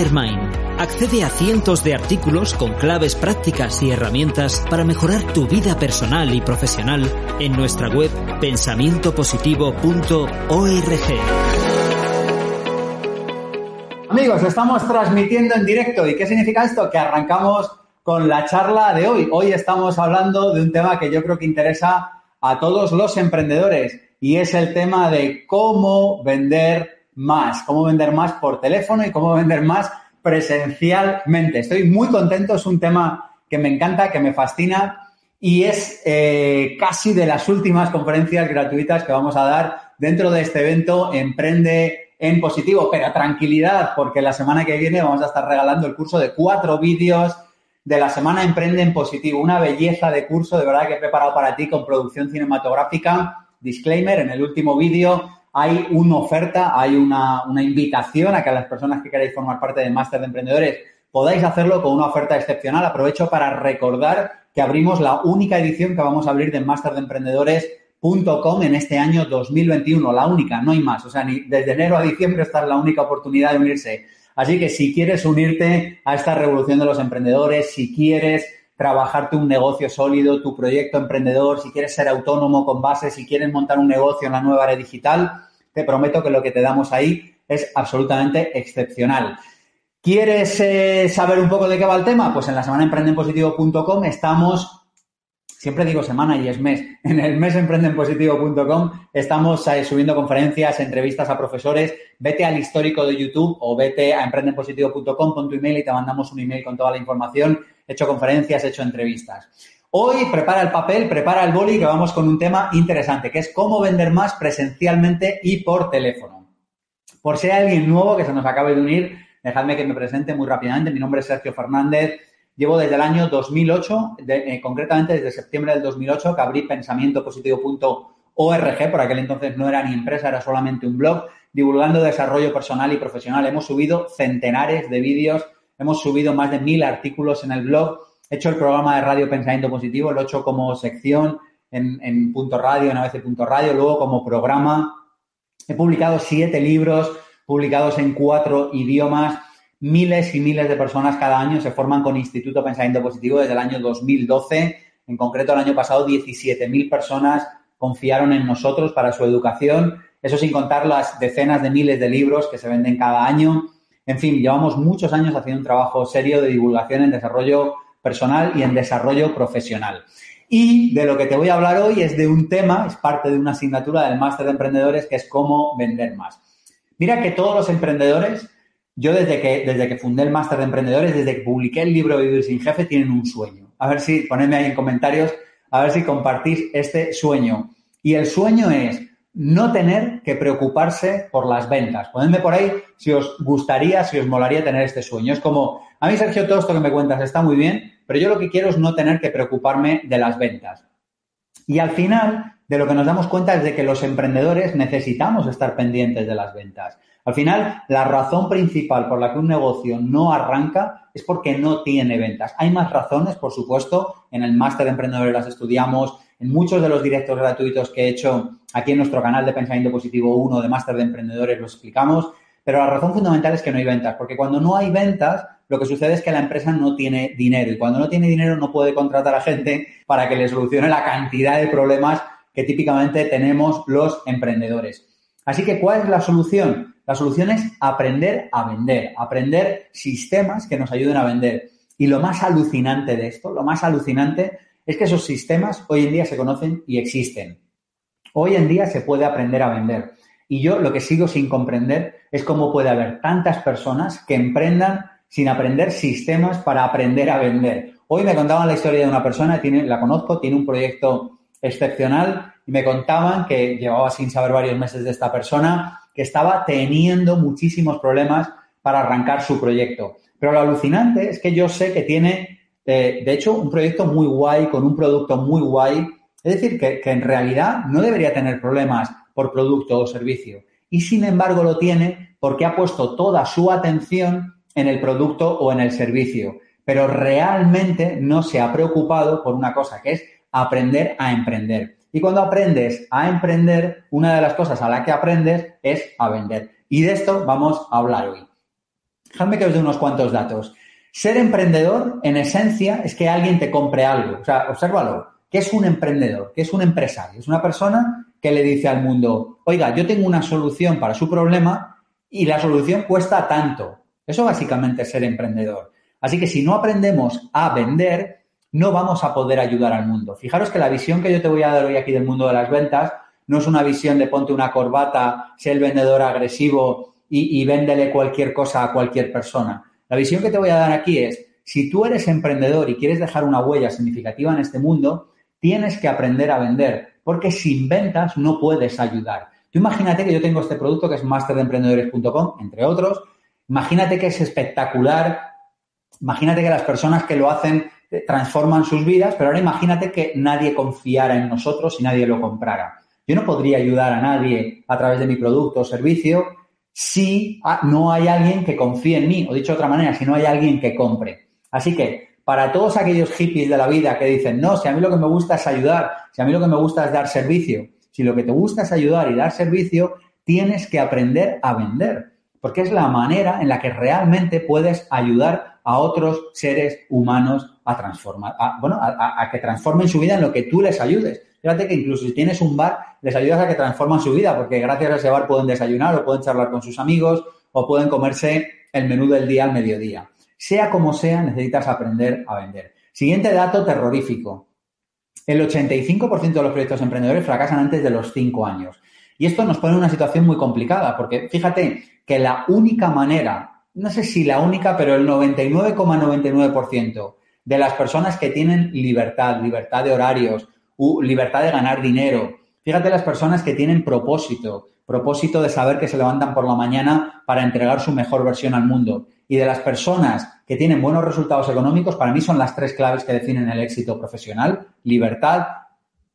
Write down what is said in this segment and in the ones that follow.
Mastermind. Accede a cientos de artículos con claves prácticas y herramientas para mejorar tu vida personal y profesional en nuestra web pensamientopositivo.org. Amigos, estamos transmitiendo en directo. ¿Y qué significa esto? Que arrancamos con la charla de hoy. Hoy estamos hablando de un tema que yo creo que interesa a todos los emprendedores y es el tema de cómo vender más, cómo vender más por teléfono y cómo vender más presencialmente. Estoy muy contento, es un tema que me encanta, que me fascina y es eh, casi de las últimas conferencias gratuitas que vamos a dar dentro de este evento Emprende en Positivo. Pero tranquilidad, porque la semana que viene vamos a estar regalando el curso de cuatro vídeos de la semana Emprende en Positivo. Una belleza de curso, de verdad que he preparado para ti con producción cinematográfica. Disclaimer, en el último vídeo hay una oferta, hay una, invitación a que las personas que queráis formar parte del máster de emprendedores podáis hacerlo con una oferta excepcional. Aprovecho para recordar que abrimos la única edición que vamos a abrir de máster de emprendedores.com en este año 2021, la única, no hay más. O sea, ni desde enero a diciembre esta es la única oportunidad de unirse. Así que si quieres unirte a esta revolución de los emprendedores, si quieres trabajarte un negocio sólido, tu proyecto emprendedor, si quieres ser autónomo con base, si quieres montar un negocio en la nueva era digital, te prometo que lo que te damos ahí es absolutamente excepcional. ¿Quieres eh, saber un poco de qué va el tema? Pues en la semana emprendenpositivo.com estamos, siempre digo semana y es mes, en el mes emprendenpositivo.com estamos eh, subiendo conferencias, entrevistas a profesores. Vete al histórico de YouTube o vete a emprendenpositivo.com con tu email y te mandamos un email con toda la información he hecho conferencias, he hecho entrevistas. Hoy prepara el papel, prepara el boli, que vamos con un tema interesante, que es cómo vender más presencialmente y por teléfono. Por si hay alguien nuevo que se nos acabe de unir, dejadme que me presente muy rápidamente. Mi nombre es Sergio Fernández. Llevo desde el año 2008, eh, concretamente desde septiembre del 2008, que abrí pensamientopositivo.org. Por aquel entonces no era ni empresa, era solamente un blog, divulgando desarrollo personal y profesional. Hemos subido centenares de vídeos Hemos subido más de mil artículos en el blog. He hecho el programa de radio Pensamiento Positivo, lo he hecho como sección en, punto radio, en ABC punto radio, luego como programa. He publicado siete libros publicados en cuatro idiomas. Miles y miles de personas cada año se forman con Instituto Pensamiento Positivo desde el año 2012. En concreto, el año pasado, 17.000 personas confiaron en nosotros para su educación. Eso sin contar las decenas de miles de libros que se venden cada año. En fin, llevamos muchos años haciendo un trabajo serio de divulgación en desarrollo personal y en desarrollo profesional. Y de lo que te voy a hablar hoy es de un tema, es parte de una asignatura del máster de emprendedores, que es cómo vender más. Mira que todos los emprendedores, yo desde que, desde que fundé el máster de emprendedores, desde que publiqué el libro Vivir sin Jefe, tienen un sueño. A ver si, ponedme ahí en comentarios, a ver si compartís este sueño. Y el sueño es no tener que preocuparse por las ventas. Ponedme por ahí si os gustaría, si os molaría tener este sueño. Es como, a mí Sergio, todo esto que me cuentas está muy bien, pero yo lo que quiero es no tener que preocuparme de las ventas. Y al final, de lo que nos damos cuenta es de que los emprendedores necesitamos estar pendientes de las ventas. Al final, la razón principal por la que un negocio no arranca es porque no tiene ventas. Hay más razones, por supuesto, en el máster de emprendedores las estudiamos, en muchos de los directos gratuitos que he hecho aquí en nuestro canal de Pensamiento Positivo 1 de Máster de Emprendedores los explicamos, pero la razón fundamental es que no hay ventas, porque cuando no hay ventas, lo que sucede es que la empresa no tiene dinero y cuando no tiene dinero no puede contratar a gente para que le solucione la cantidad de problemas que típicamente tenemos los emprendedores. Así que, ¿cuál es la solución? La solución es aprender a vender, aprender sistemas que nos ayuden a vender. Y lo más alucinante de esto, lo más alucinante es que esos sistemas hoy en día se conocen y existen. Hoy en día se puede aprender a vender. Y yo lo que sigo sin comprender es cómo puede haber tantas personas que emprendan sin aprender sistemas para aprender a vender. Hoy me contaban la historia de una persona, la conozco, tiene un proyecto excepcional y me contaban que llevaba sin saber varios meses de esta persona, que estaba teniendo muchísimos problemas para arrancar su proyecto. Pero lo alucinante es que yo sé que tiene, eh, de hecho, un proyecto muy guay, con un producto muy guay. Es decir, que, en realidad no debería tener problemas por producto o servicio. Y sin embargo lo tiene porque ha puesto toda su atención en el producto o en el servicio, pero realmente no se ha preocupado por una cosa que es aprender a emprender. Y cuando aprendes a emprender, una de las cosas a la que aprendes es a vender. Y de esto vamos a hablar hoy. Déjame que os dé unos cuantos datos. Ser emprendedor, en esencia, es que alguien te compre algo. O sea, obsérvalo. ¿Qué es un emprendedor? ¿Qué es un empresario? Es una persona que le dice al mundo, oiga, yo tengo una solución para su problema y la solución cuesta tanto. Eso básicamente es ser emprendedor. Así que si no aprendemos a vender, no vamos a poder ayudar al mundo. Fijaros que la visión que yo te voy a dar hoy aquí del mundo de las ventas no es una visión de ponte una corbata, sé el vendedor agresivo y, y véndele cualquier cosa a cualquier persona. La visión que te voy a dar aquí es, si tú eres emprendedor y quieres dejar una huella significativa en este mundo, tienes que aprender a vender, porque sin ventas no puedes ayudar. Tú imagínate que yo tengo este producto que es masterdeemprendedores.com, entre otros, Imagínate que es espectacular, imagínate que las personas que lo hacen eh, transforman sus vidas, pero ahora imagínate que nadie confiara en nosotros y nadie lo comprara. Yo no podría ayudar a nadie a través de mi producto o servicio si no hay alguien que confíe en mí, o dicho de otra manera, si no hay alguien que compre. Así que para todos aquellos hippies de la vida que dicen, no, si a mí lo que me gusta es ayudar, si a mí lo que me gusta es dar servicio, si lo que te gusta es ayudar y dar servicio, tienes que aprender a vender porque es la manera en la que realmente puedes ayudar a otros seres humanos a transformar, bueno, a, que transformen su vida en lo que tú les ayudes. Fíjate que incluso si tienes un bar, les ayudas a que transformen su vida, porque gracias a ese bar pueden desayunar o pueden charlar con sus amigos o pueden comerse el menú del día al mediodía. Sea como sea, necesitas aprender a vender. Siguiente dato terrorífico. El 85% de los proyectos emprendedores fracasan antes de los 5 años. Y esto nos pone en una situación muy complicada, porque fíjate que la única manera, no sé si la única, pero el 99,99% de las personas que tienen libertad, libertad de horarios, libertad de ganar dinero, fíjate las personas que tienen propósito, propósito de saber que se levantan por la mañana para entregar su mejor versión al mundo. Y de las personas que tienen buenos resultados económicos, para mí son las tres claves que definen el éxito profesional, libertad,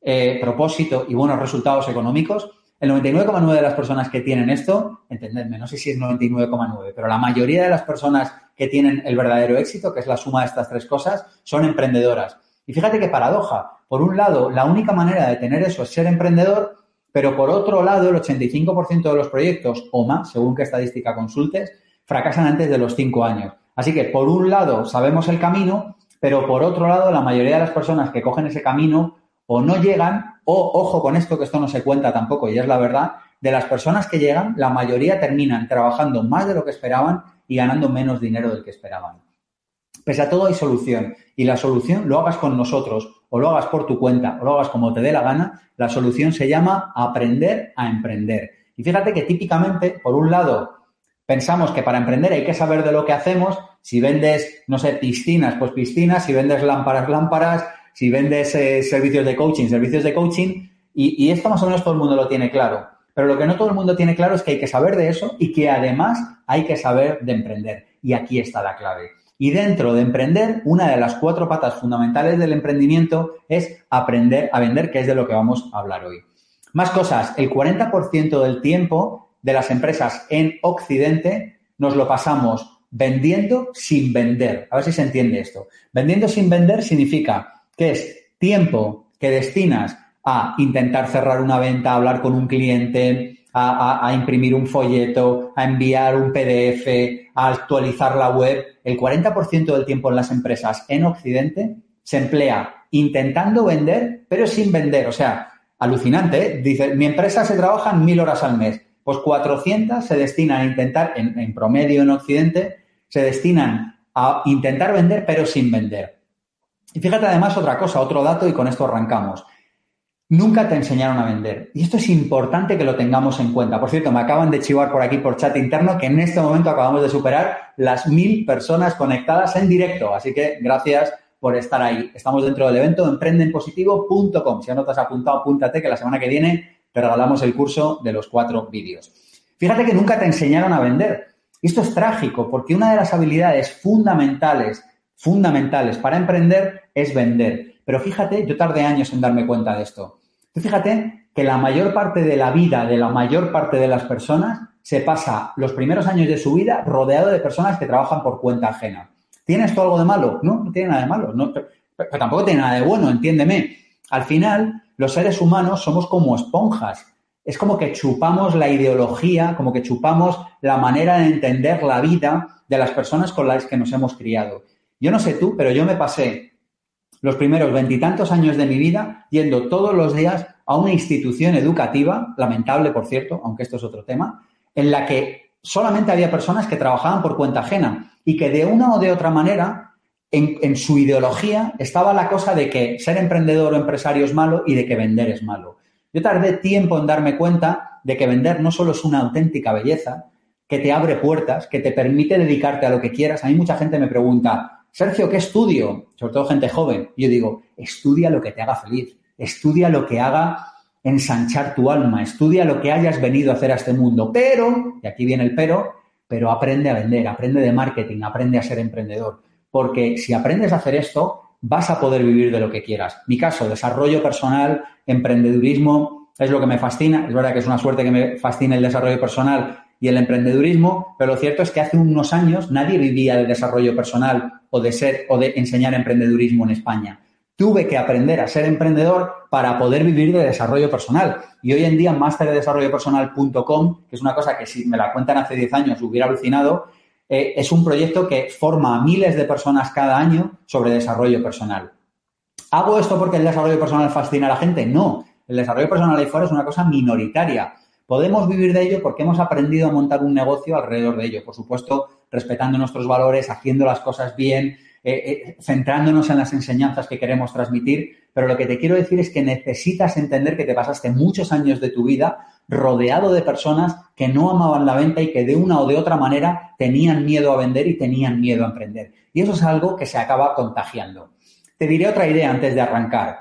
eh, propósito y buenos resultados económicos. El 99,9 de las personas que tienen esto, entendedme, no sé si es 99,9, pero la mayoría de las personas que tienen el verdadero éxito, que es la suma de estas tres cosas, son emprendedoras. Y fíjate qué paradoja. Por un lado, la única manera de tener eso es ser emprendedor, pero por otro lado, el 85% de los proyectos o más, según qué estadística consultes, fracasan antes de los 5 años. Así que, por un lado, sabemos el camino, pero por otro lado, la mayoría de las personas que cogen ese camino o no llegan o, ojo con esto, que esto no se cuenta tampoco y es la verdad, de las personas que llegan, la mayoría terminan trabajando más de lo que esperaban y ganando menos dinero del que esperaban. Pese a todo hay solución y la solución lo hagas con nosotros o lo hagas por tu cuenta o lo hagas como te dé la gana, la solución se llama aprender a emprender. Y fíjate que típicamente, por un lado, pensamos que para emprender hay que saber de lo que hacemos. Si vendes, no sé, piscinas, pues piscinas. Si vendes lámparas, lámparas si vendes eh, servicios de coaching, servicios de coaching, y, esto más o menos todo el mundo lo tiene claro. Pero lo que no todo el mundo tiene claro es que hay que saber de eso y que además hay que saber de emprender. Y aquí está la clave. Y dentro de emprender, una de las cuatro patas fundamentales del emprendimiento es aprender a vender, que es de lo que vamos a hablar hoy. Más cosas, el 40% del tiempo de las empresas en Occidente nos lo pasamos vendiendo sin vender. A ver si se entiende esto. Vendiendo sin vender significa que es tiempo que destinas a intentar cerrar una venta, a hablar con un cliente, a, imprimir un folleto, a enviar un PDF, a actualizar la web. El 40% del tiempo en las empresas en Occidente se emplea intentando vender, pero sin vender. O sea, alucinante. ¿eh? Dice, mi empresa se trabaja mil horas al mes, pues 400 se destinan a intentar, en, en promedio en Occidente, se destinan a intentar vender pero sin vender. Y fíjate además otra cosa, otro dato y con esto arrancamos. Nunca te enseñaron a vender. Y esto es importante que lo tengamos en cuenta. Por cierto, me acaban de chivar por aquí por chat interno que en este momento acabamos de superar las mil personas conectadas en directo. Así que gracias por estar ahí. Estamos dentro del evento emprendenpositivo.com. Si no te has apuntado, apúntate que la semana que viene te regalamos el curso de los cuatro vídeos. Fíjate que nunca te enseñaron a vender. Y esto es trágico porque una de las habilidades fundamentales, fundamentales para emprender es vender. Pero fíjate, yo tardé años en darme cuenta de esto. Tú fíjate que la mayor parte de la vida de la mayor parte de las personas se pasa los primeros años de su vida rodeado de personas que trabajan por cuenta ajena. ¿Tiene esto algo de malo? No, no tiene nada de malo. No, pero, pero tampoco tiene nada de bueno, entiéndeme. Al final, los seres humanos somos como esponjas. Es como que chupamos la ideología, como que chupamos la manera de entender la vida de las personas con las que nos hemos criado. Yo no sé tú, pero yo me pasé los primeros veintitantos años de mi vida yendo todos los días a una institución educativa, lamentable por cierto, aunque esto es otro tema, en la que solamente había personas que trabajaban por cuenta ajena y que de una o de otra manera en, su ideología estaba la cosa de que ser emprendedor o empresario es malo y de que vender es malo. Yo tardé tiempo en darme cuenta de que vender no solo es una auténtica belleza, que te abre puertas, que te permite dedicarte a lo que quieras. A mí mucha gente me pregunta, Sergio, ¿qué estudio? Sobre todo gente joven. Yo digo, estudia lo que te haga feliz, estudia lo que haga ensanchar tu alma, estudia lo que hayas venido a hacer a este mundo. Pero, y aquí viene el pero, pero aprende a vender, aprende de marketing, aprende a ser emprendedor. Porque si aprendes a hacer esto, vas a poder vivir de lo que quieras. Mi caso, desarrollo personal, emprendedurismo, es lo que me fascina. Es verdad que es una suerte que me fascine el desarrollo personal y el emprendedurismo, pero lo cierto es que hace unos años nadie vivía de desarrollo personal o de ser o de enseñar emprendedurismo en España. Tuve que aprender a ser emprendedor para poder vivir de desarrollo personal. Y hoy en día, masterdesarrollopersonal.com, que es una cosa que si me la cuentan hace 10 años hubiera alucinado, eh, es un proyecto que forma a miles de personas cada año sobre desarrollo personal. ¿Hago esto porque el desarrollo personal fascina a la gente? No. El desarrollo personal ahí fuera es una cosa minoritaria. Podemos vivir de ello porque hemos aprendido a montar un negocio alrededor de ello. Por supuesto, respetando nuestros valores, haciendo las cosas bien, eh, eh, centrándonos en las enseñanzas que queremos transmitir. Pero lo que te quiero decir es que necesitas entender que te pasaste muchos años de tu vida rodeado de personas que no amaban la venta y que de una o de otra manera tenían miedo a vender y tenían miedo a emprender. Y eso es algo que se acaba contagiando. Te diré otra idea antes de arrancar.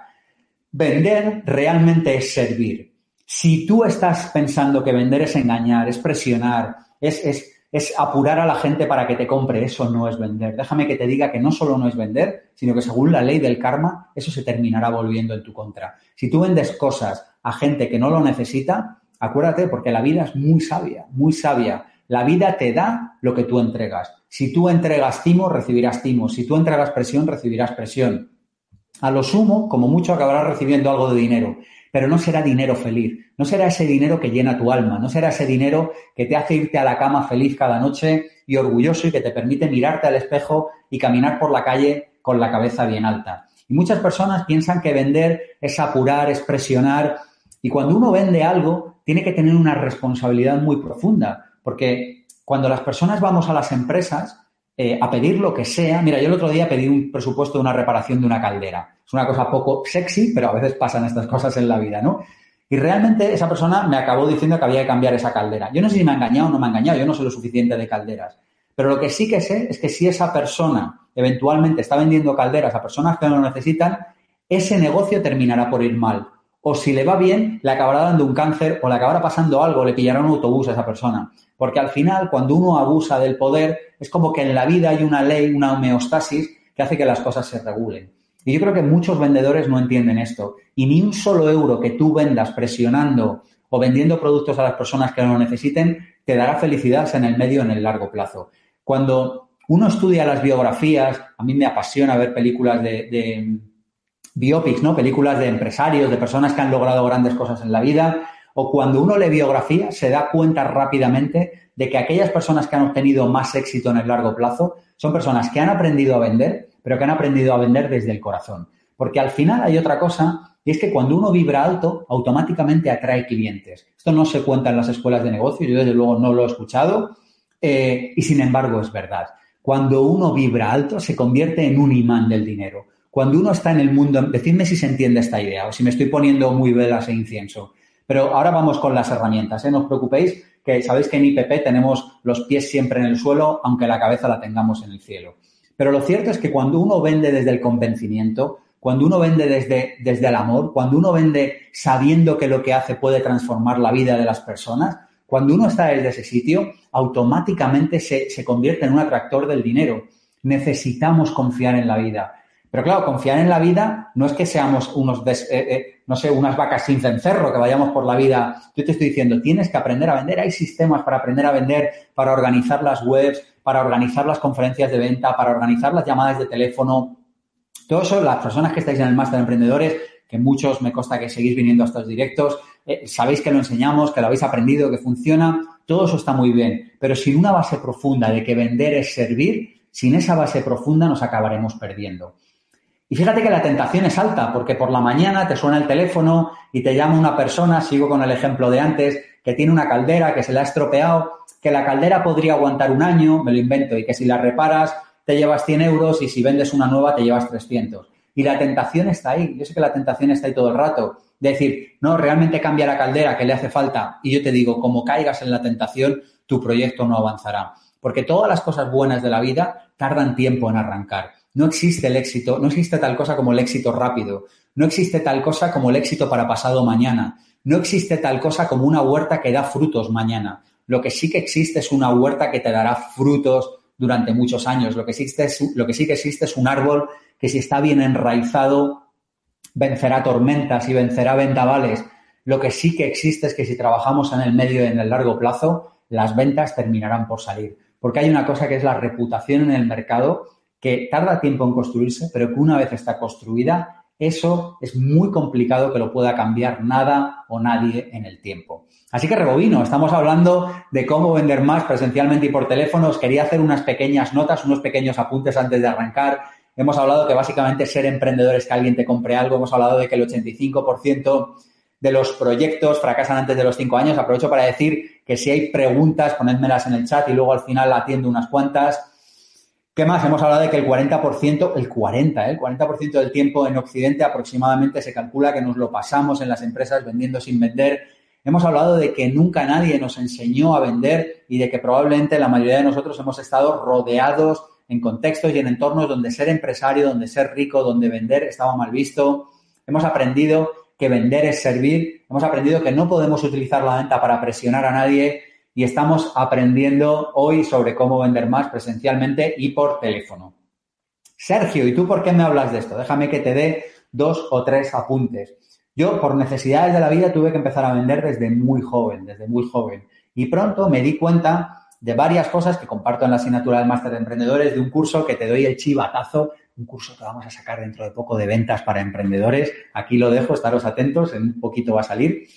Vender realmente es servir. Si tú estás pensando que vender es engañar, es presionar, es, apurar a la gente para que te compre, eso no es vender. Déjame que te diga que no solo no es vender, sino que según la ley del karma, eso se terminará volviendo en tu contra. Si tú vendes cosas a gente que no lo necesita, acuérdate, porque la vida es muy sabia, muy sabia. La vida te da lo que tú entregas. Si tú entregas timo, recibirás timo. Si tú entregas presión, recibirás presión. A lo sumo, como mucho, acabarás recibiendo algo de dinero pero no será dinero feliz, no será ese dinero que llena tu alma, no será ese dinero que te hace irte a la cama feliz cada noche y orgulloso y que te permite mirarte al espejo y caminar por la calle con la cabeza bien alta. Y muchas personas piensan que vender es apurar, es presionar, y cuando uno vende algo, tiene que tener una responsabilidad muy profunda, porque cuando las personas vamos a las empresas, eh, a pedir lo que sea. Mira, yo el otro día pedí un presupuesto de una reparación de una caldera. Es una cosa poco sexy, pero a veces pasan estas cosas en la vida, ¿no? Y realmente esa persona me acabó diciendo que había que cambiar esa caldera. Yo no sé si me ha engañado o no me ha engañado, yo no sé lo suficiente de calderas. Pero lo que sí que sé es que si esa persona eventualmente está vendiendo calderas a personas que no lo necesitan, ese negocio terminará por ir mal. O si le va bien, le acabará dando un cáncer o le acabará pasando algo, le pillará un autobús a esa persona. Porque al final, cuando uno abusa del poder, es como que en la vida hay una ley, una homeostasis que hace que las cosas se regulen. Y yo creo que muchos vendedores no entienden esto. Y ni un solo euro que tú vendas presionando o vendiendo productos a las personas que lo necesiten te dará felicidad en el medio en el largo plazo. Cuando uno estudia las biografías, a mí me apasiona ver películas de, de biopics, ¿no? Películas de empresarios, de personas que han logrado grandes cosas en la vida o cuando uno lee biografía se da cuenta rápidamente de que aquellas personas que han obtenido más éxito en el largo plazo son personas que han aprendido a vender, pero que han aprendido a vender desde el corazón. Porque al final hay otra cosa y es que cuando uno vibra alto, automáticamente atrae clientes. Esto no se cuenta en las escuelas de negocio, yo desde luego no lo he escuchado, eh, y sin embargo es verdad. Cuando uno vibra alto, se convierte en un imán del dinero. Cuando uno está en el mundo, decidme si se entiende esta idea o si me estoy poniendo muy velas e incienso. Pero ahora vamos con las herramientas, ¿eh? no os preocupéis, que sabéis que en IPP tenemos los pies siempre en el suelo, aunque la cabeza la tengamos en el cielo. Pero lo cierto es que cuando uno vende desde el convencimiento, cuando uno vende desde, desde el amor, cuando uno vende sabiendo que lo que hace puede transformar la vida de las personas, cuando uno está desde ese sitio, automáticamente se, se convierte en un atractor del dinero. Necesitamos confiar en la vida. Pero claro, confiar en la vida no es que seamos unos, eh, eh, no sé, unas vacas sin cencerro, que vayamos por la vida. Yo te estoy diciendo, tienes que aprender a vender. Hay sistemas para aprender a vender, para organizar las webs, para organizar las conferencias de venta, para organizar las llamadas de teléfono, todo eso, las personas que estáis en el máster de emprendedores, que muchos me consta que seguís viniendo a estos directos, eh, sabéis que lo enseñamos, que lo habéis aprendido, que funciona, todo eso está muy bien, pero sin una base profunda de que vender es servir, sin esa base profunda nos acabaremos perdiendo. Y fíjate que la tentación es alta, porque por la mañana te suena el teléfono y te llama una persona, sigo con el ejemplo de antes, que tiene una caldera, que se la ha estropeado, que la caldera podría aguantar un año, me lo invento, y que si la reparas te llevas 100 euros y si vendes una nueva te llevas 300. Y la tentación está ahí. Yo sé que la tentación está ahí todo el rato. De decir, no, realmente cambia la caldera que le hace falta. Y yo te digo, como caigas en la tentación, tu proyecto no avanzará. Porque todas las cosas buenas de la vida tardan tiempo en arrancar. No existe el éxito, no existe tal cosa como el éxito rápido. No existe tal cosa como el éxito para pasado mañana. No existe tal cosa como una huerta que da frutos mañana. Lo que sí que existe es una huerta que te dará frutos durante muchos años. Lo que, sí que existe es un árbol que si está bien enraizado vencerá tormentas y vencerá vendavales. Lo que sí que existe es que si trabajamos en el medio y en el largo plazo, las ventas terminarán por salir. Porque hay una cosa que es la reputación en el mercado que tarda tiempo en construirse, pero que una vez está construida, eso es muy complicado que lo pueda cambiar nada o nadie en el tiempo. Así que rebobino, estamos hablando de cómo vender más presencialmente y por teléfono. Os quería hacer unas pequeñas notas, unos pequeños apuntes antes de arrancar. Hemos hablado que básicamente ser emprendedor es que alguien te compre algo. Hemos hablado de que el 85% de los proyectos fracasan antes de los cinco años. Aprovecho para decir que si hay preguntas, ponedmelas en el chat y luego al final atiendo unas cuantas. ¿Qué más? Hemos hablado de que el 40%, el 40, ¿eh? el 40% del tiempo en Occidente aproximadamente se calcula que nos lo pasamos en las empresas vendiendo sin vender Hemos hablado de que nunca nadie nos enseñó a vender y de que probablemente la mayoría de nosotros hemos estado rodeados en contextos y en entornos donde ser empresario, donde ser rico, donde vender estaba mal visto. Hemos aprendido que vender es servir. Hemos aprendido que no podemos utilizar la venta para presionar a nadie y estamos aprendiendo hoy sobre cómo vender más presencialmente y por teléfono. Sergio, ¿y tú por qué me hablas de esto? Déjame que te dé dos o tres apuntes. Yo, por necesidades de la vida, tuve que empezar a vender desde muy joven, desde muy joven. Y pronto me di cuenta de varias cosas que comparto en la asignatura del máster de emprendedores, de un curso que te doy el chivatazo, un curso que vamos a sacar dentro de poco de ventas para emprendedores. Aquí lo dejo, estaros atentos, en un poquito va a salir.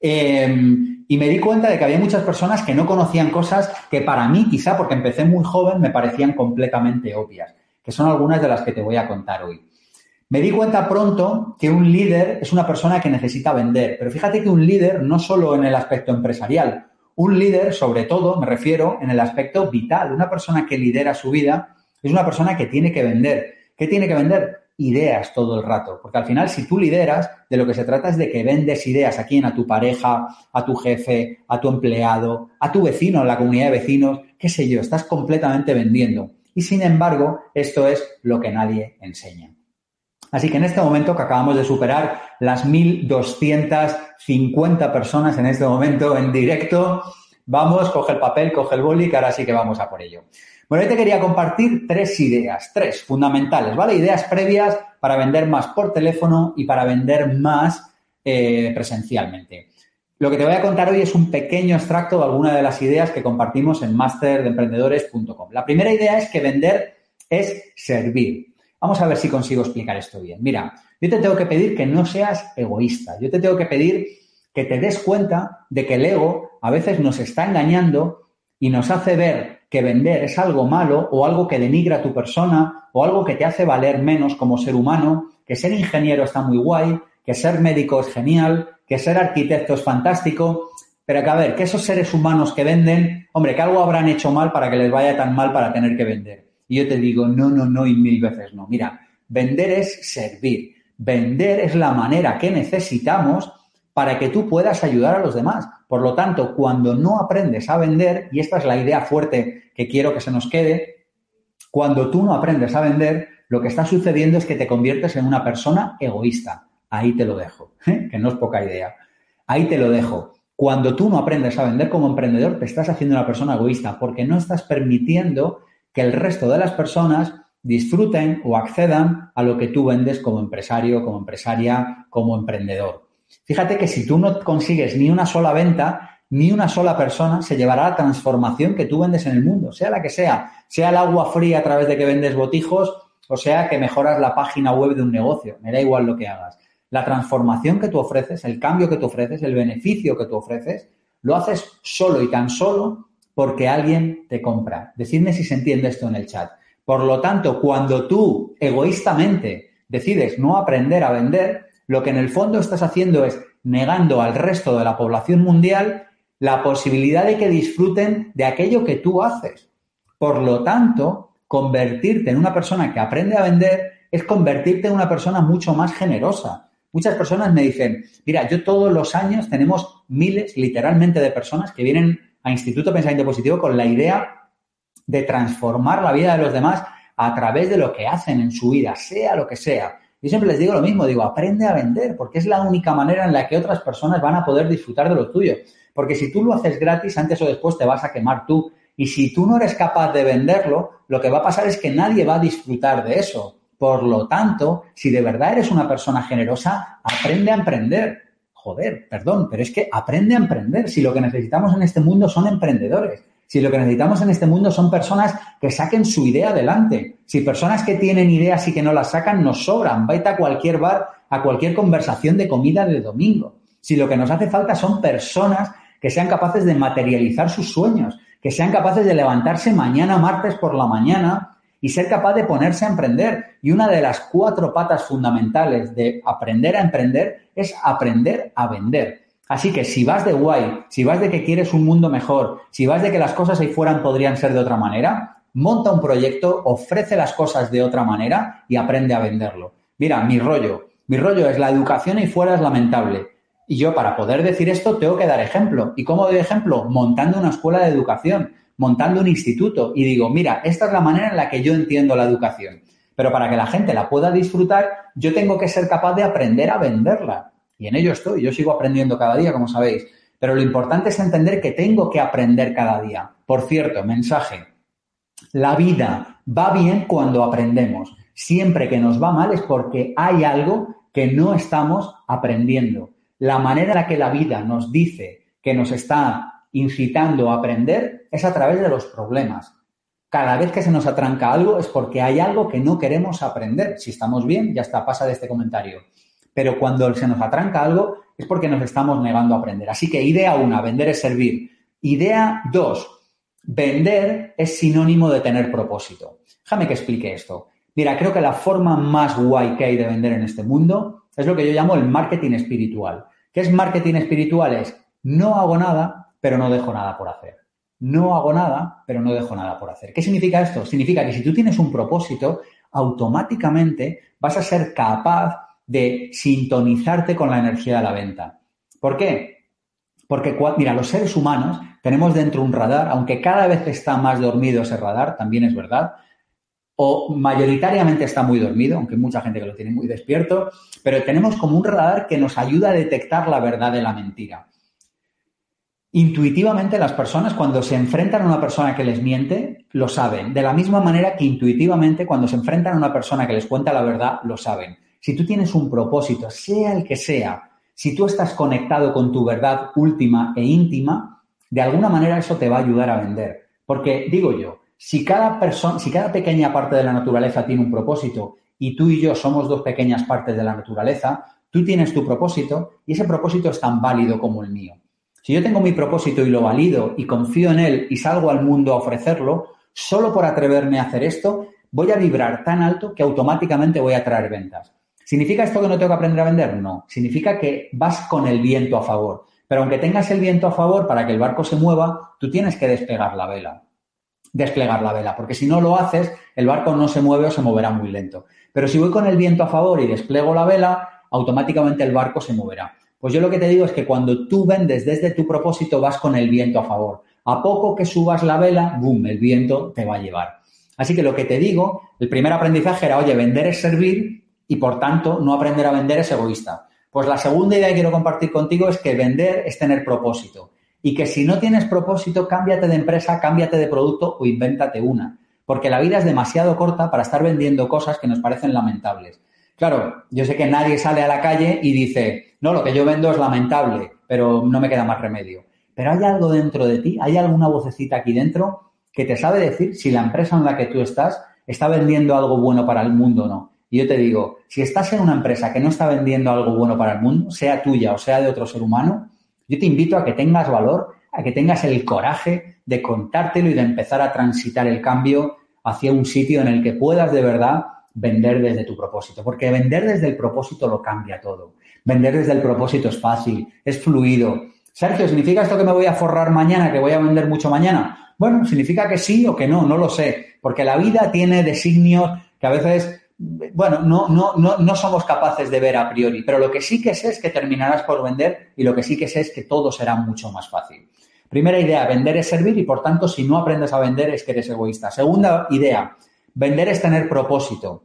Em, y me di cuenta de que había muchas personas que no conocían cosas que para mí, quizá porque empecé muy joven, me parecían completamente obvias, que son algunas de las que te voy a contar hoy. Me di cuenta pronto que un líder es una persona que necesita vender, pero fíjate que un líder no solo en el aspecto empresarial, un líder sobre todo, me refiero, en el aspecto vital. Una persona que lidera su vida es una persona que tiene que vender. ¿Qué tiene que vender? Ideas todo el rato. Porque al final, si tú lideras, de lo que se trata es de que vendes ideas a quién, a tu pareja, a tu jefe, a tu empleado, a tu vecino, en la comunidad de vecinos, qué sé yo, estás completamente vendiendo. Y sin embargo, esto es lo que nadie enseña. Así que en este momento que acabamos de superar las 1.250 personas en este momento en directo, vamos, coge el papel, coge el boli, que ahora sí que vamos a por ello. Bueno, hoy te quería compartir tres ideas, tres fundamentales, ¿vale? Ideas previas para vender más por teléfono y para vender más eh, presencialmente. Lo que te voy a contar hoy es un pequeño extracto de alguna de las ideas que compartimos en masterdeemprendedores.com. La primera idea es que vender es servir. Vamos a ver si consigo explicar esto bien. Mira, yo te tengo que pedir que no seas egoísta. Yo te tengo que pedir que te des cuenta de que el ego a veces nos está engañando y nos hace ver que vender es algo malo o algo que denigra a tu persona o algo que te hace valer menos como ser humano, que ser ingeniero está muy guay, que ser médico es genial, que ser arquitecto es fantástico, pero que a ver, que esos seres humanos que venden, hombre, que algo habrán hecho mal para que les vaya tan mal para tener que vender. Y yo te digo, no, no, no y mil veces no. Mira, vender es servir. Vender es la manera que necesitamos para que tú puedas ayudar a los demás. Por lo tanto, cuando no aprendes a vender, y esta es la idea fuerte que quiero que se nos quede, cuando tú no aprendes a vender, lo que está sucediendo es que te conviertes en una persona egoísta. Ahí te lo dejo, que no es poca idea. Ahí te lo dejo. Cuando tú no aprendes a vender como emprendedor, te estás haciendo una persona egoísta porque no estás permitiendo que el resto de las personas disfruten o accedan a lo que tú vendes como empresario, como empresaria, como emprendedor. Fíjate que si tú no consigues ni una sola venta, ni una sola persona se llevará la transformación que tú vendes en el mundo, sea la que sea, sea el agua fría a través de que vendes botijos o sea que mejoras la página web de un negocio, me da igual lo que hagas la transformación que tú ofreces, el cambio que tú ofreces, el beneficio que tú ofreces, lo haces solo y tan solo porque alguien te compra. Decidme si se entiende esto en el chat. Por lo tanto, cuando tú egoístamente decides no aprender a vender, lo que en el fondo estás haciendo es negando al resto de la población mundial la posibilidad de que disfruten de aquello que tú haces. Por lo tanto, convertirte en una persona que aprende a vender es convertirte en una persona mucho más generosa, Muchas personas me dicen, mira, yo todos los años tenemos miles, literalmente, de personas que vienen a Instituto Pensamiento Positivo con la idea de transformar la vida de los demás a través de lo que hacen en su vida, sea lo que sea. Yo siempre les digo lo mismo, digo, aprende a vender, porque es la única manera en la que otras personas van a poder disfrutar de lo tuyo. Porque si tú lo haces gratis, antes o después te vas a quemar tú. Y si tú no eres capaz de venderlo, lo que va a pasar es que nadie va a disfrutar de eso. Por lo tanto, si de verdad eres una persona generosa, aprende a emprender. Joder, perdón, pero es que aprende a emprender. Si lo que necesitamos en este mundo son emprendedores. Si lo que necesitamos en este mundo son personas que saquen su idea adelante. Si personas que tienen ideas y que no las sacan nos sobran. Vete a cualquier bar, a cualquier conversación de comida de domingo. Si lo que nos hace falta son personas que sean capaces de materializar sus sueños, que sean capaces de levantarse mañana martes por la mañana y ser capaz de ponerse a emprender. Y una de las cuatro patas fundamentales de aprender a emprender es aprender a vender. Así que si vas de guay, si vas de que quieres un mundo mejor, si vas de que las cosas ahí fuera podrían ser de otra manera, monta un proyecto, ofrece las cosas de otra manera y aprende a venderlo. Mira, mi rollo, mi rollo es la educación ahí fuera es lamentable. Y yo para poder decir esto tengo que dar ejemplo. ¿Y cómo doy ejemplo? Montando una escuela de educación montando un instituto y digo, mira, esta es la manera en la que yo entiendo la educación. Pero para que la gente la pueda disfrutar, yo tengo que ser capaz de aprender a venderla. Y en ello estoy, yo sigo aprendiendo cada día, como sabéis. Pero lo importante es entender que tengo que aprender cada día. Por cierto, mensaje. La vida va bien cuando aprendemos. Siempre que nos va mal es porque hay algo que no estamos aprendiendo. La manera en la que la vida nos dice que nos está incitando a aprender es a través de los problemas. Cada vez que se nos atranca algo es porque hay algo que no queremos aprender. Si estamos bien, ya está, pasa de este comentario. Pero cuando se nos atranca algo es porque nos estamos negando a aprender. Así que idea una, vender es servir. Idea dos, vender es sinónimo de tener propósito. Déjame que explique esto. Mira, creo que la forma más guay que hay de vender en este mundo es lo que yo llamo el marketing espiritual. ¿Qué es marketing espiritual? Es no hago nada, pero no dejo nada por hacer. No hago nada, pero no dejo nada por hacer. ¿Qué significa esto? Significa que si tú tienes un propósito, automáticamente vas a ser capaz de sintonizarte con la energía de la venta. ¿Por qué? Porque, mira, los seres humanos tenemos dentro un radar, aunque cada vez está más dormido ese radar, también es verdad, o mayoritariamente está muy dormido, aunque mucha gente que lo tiene muy despierto, pero tenemos como un radar que nos ayuda a detectar la verdad de la mentira. Intuitivamente las personas cuando se enfrentan a una persona que les miente, lo saben. De la misma manera que intuitivamente cuando se enfrentan a una persona que les cuenta la verdad, lo saben. Si tú tienes un propósito, sea el que sea, si tú estás conectado con tu verdad última e íntima, de alguna manera eso te va a ayudar a vender. Porque digo yo, si cada persona, si cada pequeña parte de la naturaleza tiene un propósito y tú y yo somos dos pequeñas partes de la naturaleza, tú tienes tu propósito y ese propósito es tan válido como el mío. Si yo tengo mi propósito y lo valido y confío en él y salgo al mundo a ofrecerlo, solo por atreverme a hacer esto, voy a vibrar tan alto que automáticamente voy a traer ventas. ¿Significa esto que no tengo que aprender a vender? No. Significa que vas con el viento a favor. Pero aunque tengas el viento a favor, para que el barco se mueva, tú tienes que despegar la vela. Desplegar la vela, porque si no lo haces, el barco no se mueve o se moverá muy lento. Pero si voy con el viento a favor y desplego la vela, automáticamente el barco se moverá. Pues yo lo que te digo es que cuando tú vendes desde tu propósito, vas con el viento a favor. A poco que subas la vela, boom, el viento te va a llevar. Así que lo que te digo, el primer aprendizaje era, oye, vender es servir y por tanto no aprender a vender es egoísta. Pues la segunda idea que quiero compartir contigo es que vender es tener propósito. Y que si no tienes propósito, cámbiate de empresa, cámbiate de producto o invéntate una. Porque la vida es demasiado corta para estar vendiendo cosas que nos parecen lamentables. Claro, yo sé que nadie sale a la calle y dice, no, lo que yo vendo es lamentable, pero no me queda más remedio. Pero hay algo dentro de ti, hay alguna vocecita aquí dentro que te sabe decir si la empresa en la que tú estás está vendiendo algo bueno para el mundo o no. Y yo te digo, si estás en una empresa que no está vendiendo algo bueno para el mundo, sea tuya o sea de otro ser humano, yo te invito a que tengas valor, a que tengas el coraje de contártelo y de empezar a transitar el cambio hacia un sitio en el que puedas de verdad vender desde tu propósito. Porque vender desde el propósito lo cambia todo. Vender desde el propósito es fácil, es fluido. Sergio, ¿significa esto que me voy a forrar mañana, que voy a vender mucho mañana? Bueno, significa que sí o que no, no lo sé, porque la vida tiene designios que a veces, bueno, no, no, no, no somos capaces de ver a priori, pero lo que sí que sé es que terminarás por vender y lo que sí que sé es que todo será mucho más fácil. Primera idea, vender es servir y por tanto si no aprendes a vender es que eres egoísta. Segunda idea, vender es tener propósito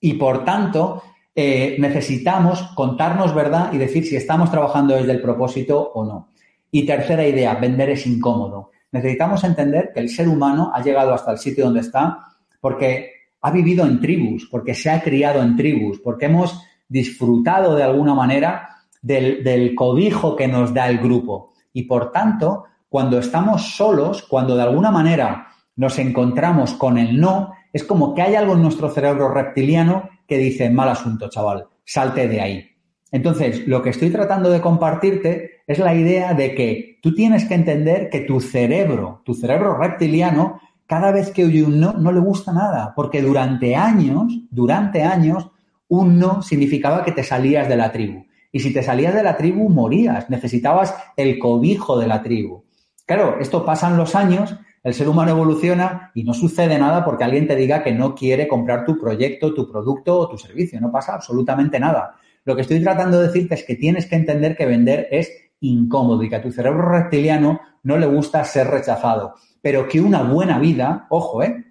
y por tanto eh, necesitamos contarnos verdad y decir si estamos trabajando desde el propósito o no. Y tercera idea, vender es incómodo necesitamos entender que el ser humano ha llegado hasta el sitio donde está porque ha vivido en tribus, porque se ha criado en tribus, porque hemos disfrutado de alguna manera del, del cobijo que nos da el grupo. Y por tanto, cuando estamos solos, cuando de alguna manera nos encontramos con el no, es como que hay algo en nuestro cerebro reptiliano que dice, mal asunto, chaval, salte de ahí. Entonces, lo que estoy tratando de compartirte es la idea de que tú tienes que entender que tu cerebro, tu cerebro reptiliano, cada vez que oye un no, no le gusta nada, porque durante años, durante años, un no significaba que te salías de la tribu. Y si te salías de la tribu, morías, necesitabas el cobijo de la tribu. Claro, esto pasan los años, el ser humano evoluciona y no sucede nada porque alguien te diga que no quiere comprar tu proyecto, tu producto o tu servicio. No pasa absolutamente nada. Lo que estoy tratando de decirte es que tienes que entender que vender es incómodo y que a tu cerebro reptiliano no le gusta ser rechazado, pero que una buena vida, ojo, ¿eh?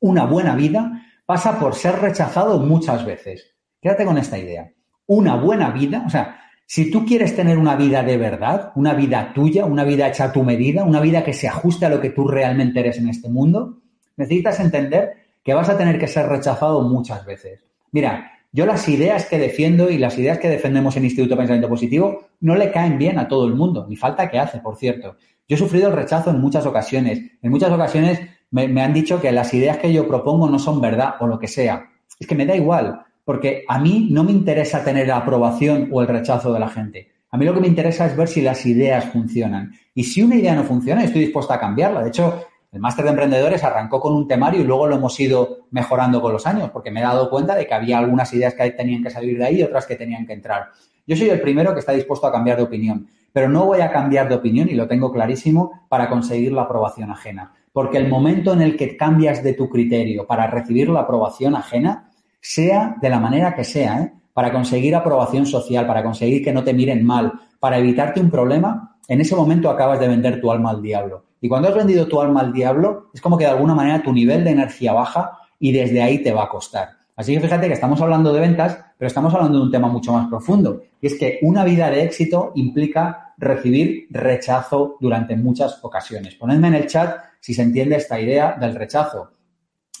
Una buena vida pasa por ser rechazado muchas veces. Quédate con esta idea. Una buena vida, o sea, si tú quieres tener una vida de verdad, una vida tuya, una vida hecha a tu medida, una vida que se ajuste a lo que tú realmente eres en este mundo, necesitas entender que vas a tener que ser rechazado muchas veces. Mira, yo las ideas que defiendo y las ideas que defendemos en Instituto de Pensamiento Positivo no le caen bien a todo el mundo, ni falta que hace, por cierto. Yo he sufrido el rechazo en muchas ocasiones. En muchas ocasiones me, han dicho que las ideas que yo propongo no son verdad o lo que sea. Es que me da igual, porque a mí no me interesa tener la aprobación o el rechazo de la gente. A mí lo que me interesa es ver si las ideas funcionan. Y si una idea no funciona, estoy dispuesta a cambiarla. De hecho, el máster de emprendedores arrancó con un temario y luego lo hemos ido mejorando con los años, porque me he dado cuenta de que había algunas ideas que tenían que salir de ahí y otras que tenían que entrar. Yo soy el primero que está dispuesto a cambiar de opinión, pero no voy a cambiar de opinión, y lo tengo clarísimo, para conseguir la aprobación ajena. Porque el momento en el que cambias de tu criterio para recibir la aprobación ajena, sea de la manera que sea, ¿eh? para conseguir aprobación social, para conseguir que no te miren mal, para evitarte un problema, en ese momento acabas de vender tu alma al diablo. Y cuando has vendido tu alma al diablo, es como que de alguna manera tu nivel de energía baja y desde ahí te va a costar. Así que fíjate que estamos hablando de ventas, pero estamos hablando de un tema mucho más profundo. Y es que una vida de éxito implica recibir rechazo durante muchas ocasiones. Ponedme en el chat si se entiende esta idea del rechazo.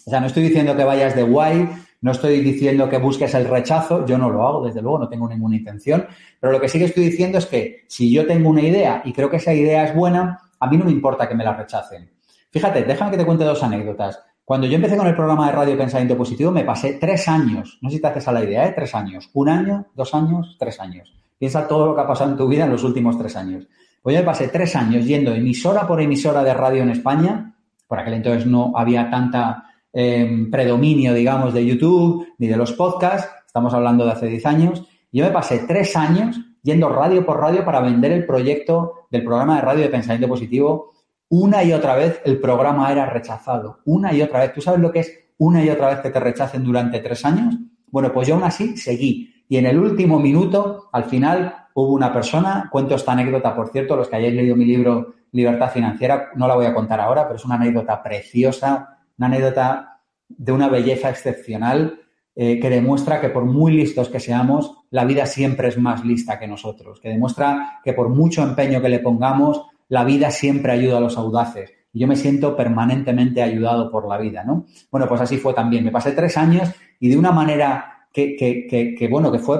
O sea, no estoy diciendo que vayas de guay, no estoy diciendo que busques el rechazo, yo no lo hago, desde luego, no tengo ninguna intención, pero lo que sí que estoy diciendo es que si yo tengo una idea y creo que esa idea es buena, a mí no me importa que me la rechacen. Fíjate, déjame que te cuente dos anécdotas. Cuando yo empecé con el programa de radio Pensamiento Positivo, me pasé tres años, no sé si te haces a la idea, ¿eh? tres años, un año, dos años, tres años. Piensa todo lo que ha pasado en tu vida en los últimos tres años. Pues yo me pasé tres años yendo emisora por emisora de radio en España, por aquel entonces no había tanta em, predominio, digamos, de YouTube ni de los podcasts, estamos hablando de hace 10 años, yo me pasé tres años yendo radio por radio para vender el proyecto del programa de radio de pensamiento positivo. Una y otra vez el programa era rechazado. Una y otra vez. ¿Tú sabes lo que es una y otra vez que te rechacen durante tres años? Bueno, pues yo aún así seguí. Y en el último minuto, al final, hubo una persona, cuento esta anécdota, por cierto, los que hayáis leído mi libro Libertad Financiera, no la voy a contar ahora, pero es una anécdota preciosa, una anécdota de una belleza excepcional eh, que demuestra que por muy listos que seamos, la vida siempre es más lista que nosotros, que demuestra que por mucho empeño que le pongamos, la vida siempre ayuda a los audaces. Y yo me siento permanentemente ayudado por la vida, ¿no? Bueno, pues así fue también. Me pasé tres años y de una manera que, que, que, bueno, que fue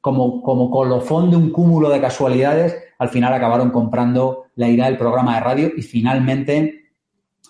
como, como colofón de un cúmulo de casualidades, al final acabaron comprando la idea del programa de radio y finalmente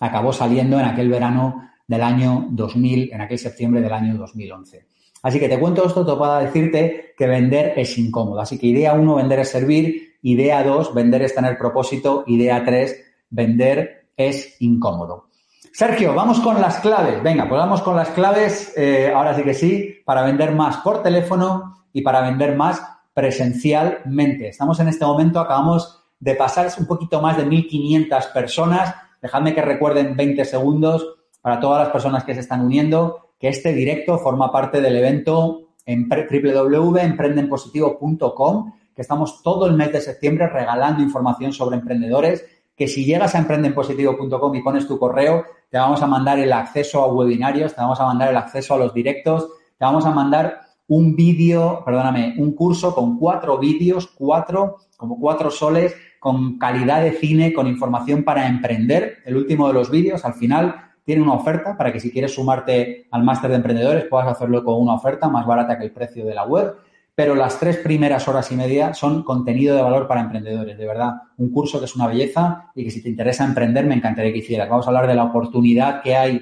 acabó saliendo en aquel verano del año 2000, en aquel septiembre del año 2011. Así que te cuento esto para decirte que vender es incómodo. Así que idea uno, vender es servir. Idea dos, vender es tener propósito. Idea tres, vender es incómodo. Sergio, vamos con las claves. Venga, pues vamos con las claves, eh, ahora sí que sí, para vender más por teléfono y para vender más presencialmente. Estamos en este momento, acabamos de pasar un poquito más de 1.500 personas. Dejadme que recuerden 20 segundos para todas las personas que se están uniendo, que este directo forma parte del evento en www.emprendenpositivo.com, que estamos todo el mes de septiembre regalando información sobre emprendedores, que si llegas a emprendenpositivo.com y pones tu correo, te vamos a mandar el acceso a webinarios, te vamos a mandar el acceso a los directos, te vamos a mandar un vídeo, perdóname, un curso con cuatro vídeos, cuatro, como cuatro soles, con calidad de cine, con información para emprender. El último de los vídeos, al final, tiene una oferta para que si quieres sumarte al máster de emprendedores puedas hacerlo con una oferta más barata que el precio de la web. Pero las tres primeras horas y media son contenido de valor para emprendedores, de verdad. Un curso que es una belleza y que si te interesa emprender me encantaría que hicieras. Vamos a hablar de la oportunidad que hay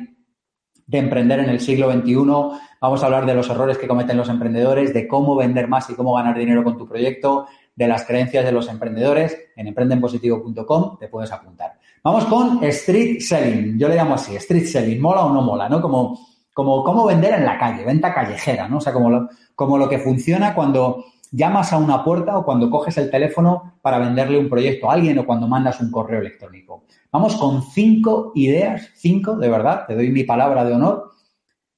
de emprender en el siglo XXI. Vamos a hablar de los errores que cometen los emprendedores, de cómo vender más y cómo ganar dinero con tu proyecto, de las creencias de los emprendedores. En emprendenpositivo.com te puedes apuntar. Vamos con street selling. Yo le llamo así, street selling. ¿Mola o no mola? ¿No? Como, como cómo vender en la calle, venta callejera, ¿no? O sea, como lo, como lo que funciona cuando llamas a una puerta o cuando coges el teléfono para venderle un proyecto a alguien o cuando mandas un correo electrónico. Vamos con cinco ideas, cinco, de verdad, te doy mi palabra de honor,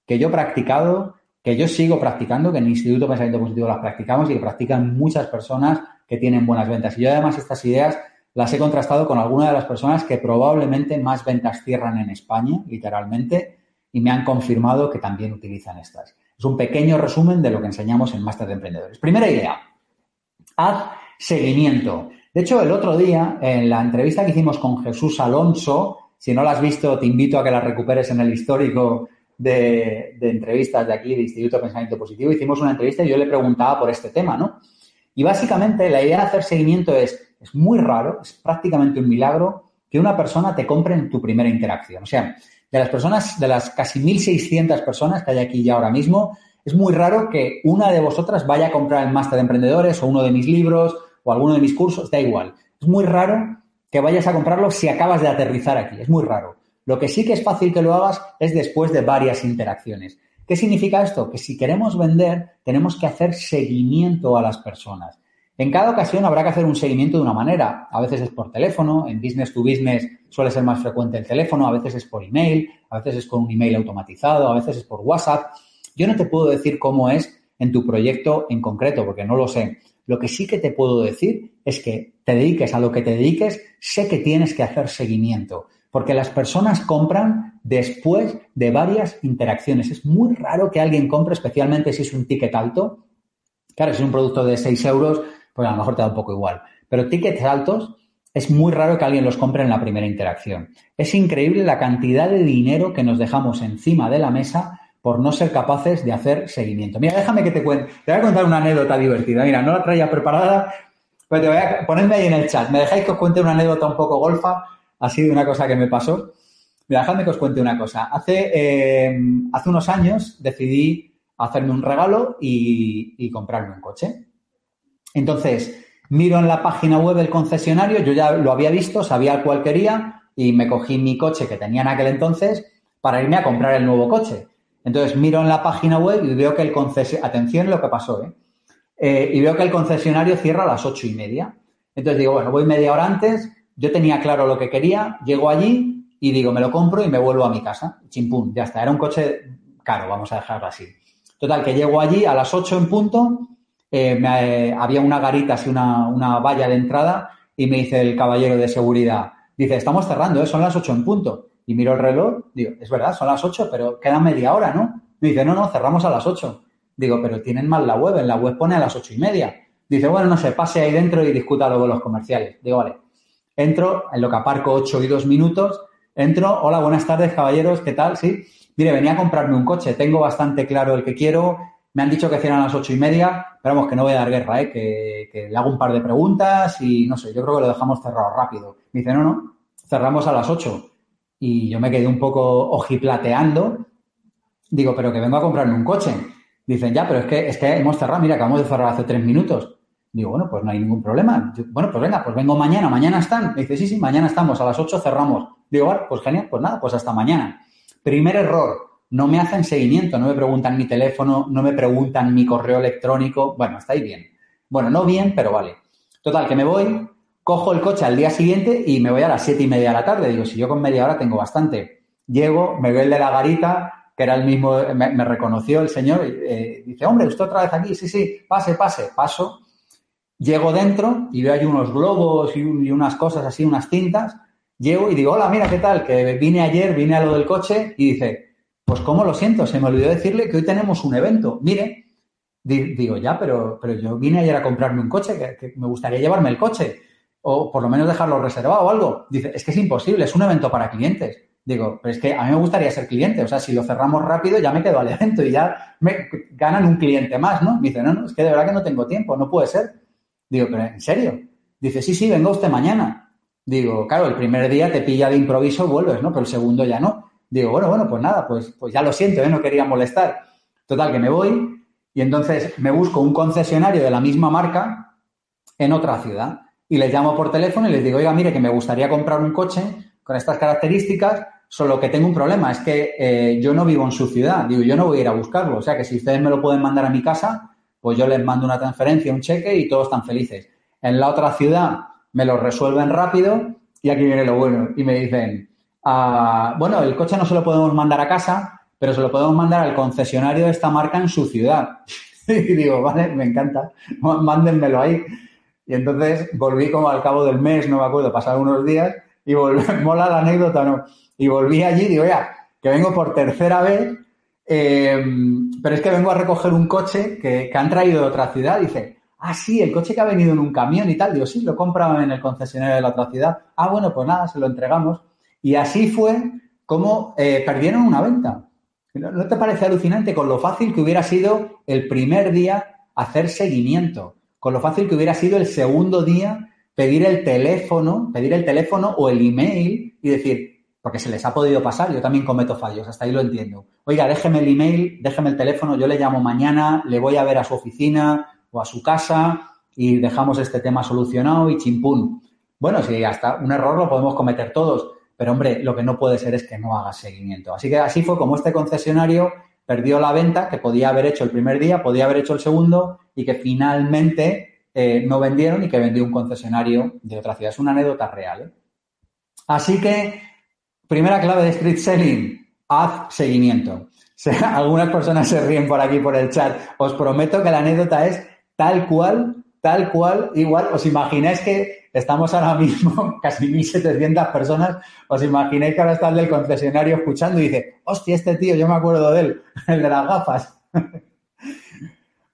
que yo he practicado, que yo sigo practicando, que en el Instituto Pensamiento Positivo las practicamos y que practican muchas personas que tienen buenas ventas. Y yo además estas ideas las he contrastado con algunas de las personas que probablemente más ventas cierran en España, literalmente, y me han confirmado que también utilizan estas. Es un pequeño resumen de lo que enseñamos en Máster de Emprendedores. Primera idea, haz seguimiento. De hecho, el otro día, en la entrevista que hicimos con Jesús Alonso, si no la has visto, te invito a que la recuperes en el histórico de, entrevistas de aquí, de Instituto de Pensamiento Positivo, hicimos una entrevista y yo le preguntaba por este tema, ¿no? Y básicamente la idea de hacer seguimiento es, es muy raro, es prácticamente un milagro que una persona te compre en tu primera interacción. O sea, de las personas, de las casi 1.600 personas que hay aquí ya ahora mismo, es muy raro que una de vosotras vaya a comprar el máster de emprendedores o uno de mis libros o alguno de mis cursos, da igual. Es muy raro que vayas a comprarlo si acabas de aterrizar aquí, es muy raro. Lo que sí que es fácil que lo hagas es después de varias interacciones. ¿Qué significa esto? Que si queremos vender, tenemos que hacer seguimiento a las personas. En cada ocasión habrá que hacer un seguimiento de una manera. A veces es por teléfono, en business to business suele ser más frecuente el teléfono, a veces es por email, a veces es con un email automatizado, a veces es por WhatsApp. Yo no te puedo decir cómo es en tu proyecto en concreto, porque no lo sé. Lo que sí que te puedo decir es que te dediques a lo que te dediques, sé que tienes que hacer seguimiento, porque las personas compran después de varias interacciones. Es muy raro que alguien compre, especialmente si es un ticket alto. Claro, si es un producto de 6 euros, pues a lo mejor te da un poco igual. Pero tickets altos es muy raro que alguien los compre en la primera interacción. Es increíble la cantidad de dinero que nos dejamos encima de la mesa por no ser capaces de hacer seguimiento. Mira, déjame que te cuente. Te voy a contar una anécdota divertida. Mira, no la traía preparada, pero te voy a ponerme ahí en el chat. ¿Me dejáis que os cuente una anécdota un poco golfa? Ha sido una cosa que me pasó. Mira, dejadme que os cuente una cosa. Hace, eh, hace unos años decidí hacerme un regalo y comprarme un coche. Entonces, miro en la página web del concesionario, yo ya lo había visto, sabía cuál quería y me cogí mi coche que tenía en aquel entonces para irme a comprar el nuevo coche. Entonces miro en la página web y veo que el concesionario, atención lo que pasó, ¿eh? ¿eh? y veo que el concesionario cierra a las ocho y media. Entonces digo, bueno, voy media hora antes, yo tenía claro lo que quería, llego allí y digo, me lo compro y me vuelvo a mi casa. Chimpún, ya está, era un coche caro, vamos a dejarlo así. Total, que llego allí a las ocho en punto, eh, me, había una garita, así una, una valla de entrada, y me dice el caballero de seguridad, dice, estamos cerrando, ¿eh? son las ocho en punto. Y miro el reloj, digo, es verdad, son las 8, pero queda media hora, ¿no? Me dice, no, no, cerramos a las 8. Digo, pero tienen mal la web, en la web pone a las ocho y media. Dice, bueno, no sé, pase ahí dentro y discuta luego los comerciales. Digo, vale. Entro, en lo que aparco 8 y 2 minutos, entro, hola, buenas tardes, caballeros, ¿qué tal? Sí. Mire, venía a comprarme un coche, tengo bastante claro el que quiero, me han dicho que cierran a las ocho y media, pero vamos, que no voy a dar guerra, ¿eh? que, le hago un par de preguntas y no sé, yo creo que lo dejamos cerrado rápido. Me dice, no, no, cerramos a las 8 y yo me quedé un poco ojiplateando. Digo, pero que vengo a comprarme un coche. Dicen, ya, pero es que, es que hemos cerrado, mira, acabamos de cerrar hace tres minutos. Digo, bueno, pues no hay ningún problema. bueno, pues venga, pues vengo mañana, mañana están. Me dice, sí, sí, mañana estamos, a las 8 cerramos. Digo, bueno, pues genial, pues nada, pues hasta mañana. Primer error, no me hacen seguimiento, no me preguntan mi teléfono, no me preguntan mi correo electrónico. Bueno, está ahí bien. Bueno, no bien, pero vale. Total, que me voy, Cojo el coche al día siguiente y me voy a las siete y media de la tarde. Digo, si yo con media hora tengo bastante. Llego, me ve el de la garita, que era el mismo, me, reconoció el señor, eh, dice, hombre, usted otra vez aquí, sí, sí, pase, pase, paso. Llego dentro y veo ahí unos globos y, y, unas cosas así, unas cintas. Llego y digo, hola, mira, ¿qué tal? Que vine ayer, vine a lo del coche y dice, pues cómo lo siento, se me olvidó decirle que hoy tenemos un evento. Mire, digo, ya, pero, pero yo vine ayer a comprarme un coche, que me gustaría llevarme el coche o por lo menos dejarlo reservado o algo. Dice, es que es imposible, es un evento para clientes. Digo, pero es que a mí me gustaría ser cliente, o sea, si lo cerramos rápido ya me quedo al evento y ya me ganan un cliente más, ¿no? Me dice, no, no, es que de verdad que no tengo tiempo, no puede ser. Digo, pero ¿en serio? Dice, sí, sí, venga usted mañana. Digo, claro, el primer día te pilla de improviso, vuelves, ¿no? Pero el segundo ya no. Digo, bueno, bueno, pues nada, pues, pues ya lo siento, ¿eh? no quería molestar. Total, que me voy y entonces me busco un concesionario de la misma marca en otra ciudad y les llamo por teléfono y les digo, oiga, mire, que me gustaría comprar un coche con estas características, solo que tengo un problema, es que eh, yo no vivo en su ciudad, digo, yo no voy a ir a buscarlo, o sea que si ustedes me lo pueden mandar a mi casa, pues yo les mando una transferencia, un cheque y todos están felices. En la otra ciudad me lo resuelven rápido y aquí viene lo bueno y me dicen, bueno, el coche no se lo podemos mandar a casa, pero se lo podemos mandar al concesionario de esta marca en su ciudad. y digo, vale, me encanta, mándenmelo ahí. Y entonces volví como al cabo del mes, no me acuerdo, pasaron unos días y volví, mola la anécdota, ¿no? Y volví allí y digo, ya, que vengo por tercera vez, eh, pero es que vengo a recoger un coche que, que han traído de otra ciudad. Dice, ah, sí, el coche que ha venido en un camión y tal. Digo, sí, lo compraba en el concesionario de la otra ciudad. Ah, bueno, pues nada, se lo entregamos. Y así fue como eh, perdieron una venta. ¿No te parece alucinante con lo fácil que hubiera sido el primer día hacer seguimiento? con lo fácil que hubiera sido el segundo día pedir el teléfono, pedir el teléfono o el email y decir, porque se les ha podido pasar, yo también cometo fallos, hasta ahí lo entiendo. Oiga, déjeme el email, déjeme el teléfono, yo le llamo mañana, le voy a ver a su oficina o a su casa y dejamos este tema solucionado y chimpún. Bueno, sí, hasta un error lo podemos cometer todos, pero hombre, lo que no puede ser es que no haga seguimiento. Así que así fue como este concesionario perdió la venta que podía haber hecho el primer día, podía haber hecho el segundo y que finalmente eh, no vendieron y que vendió un concesionario de otra ciudad. Es una anécdota real. ¿eh? Así que, primera clave de street selling, haz seguimiento. algunas personas se ríen por aquí por el chat. Os prometo que la anécdota es tal cual, tal cual, igual. ¿Os imagináis que Estamos ahora mismo casi 1.700 personas. ¿Os imagináis que ahora está el del concesionario escuchando y dice, hostia, este tío, yo me acuerdo de él, el de las gafas?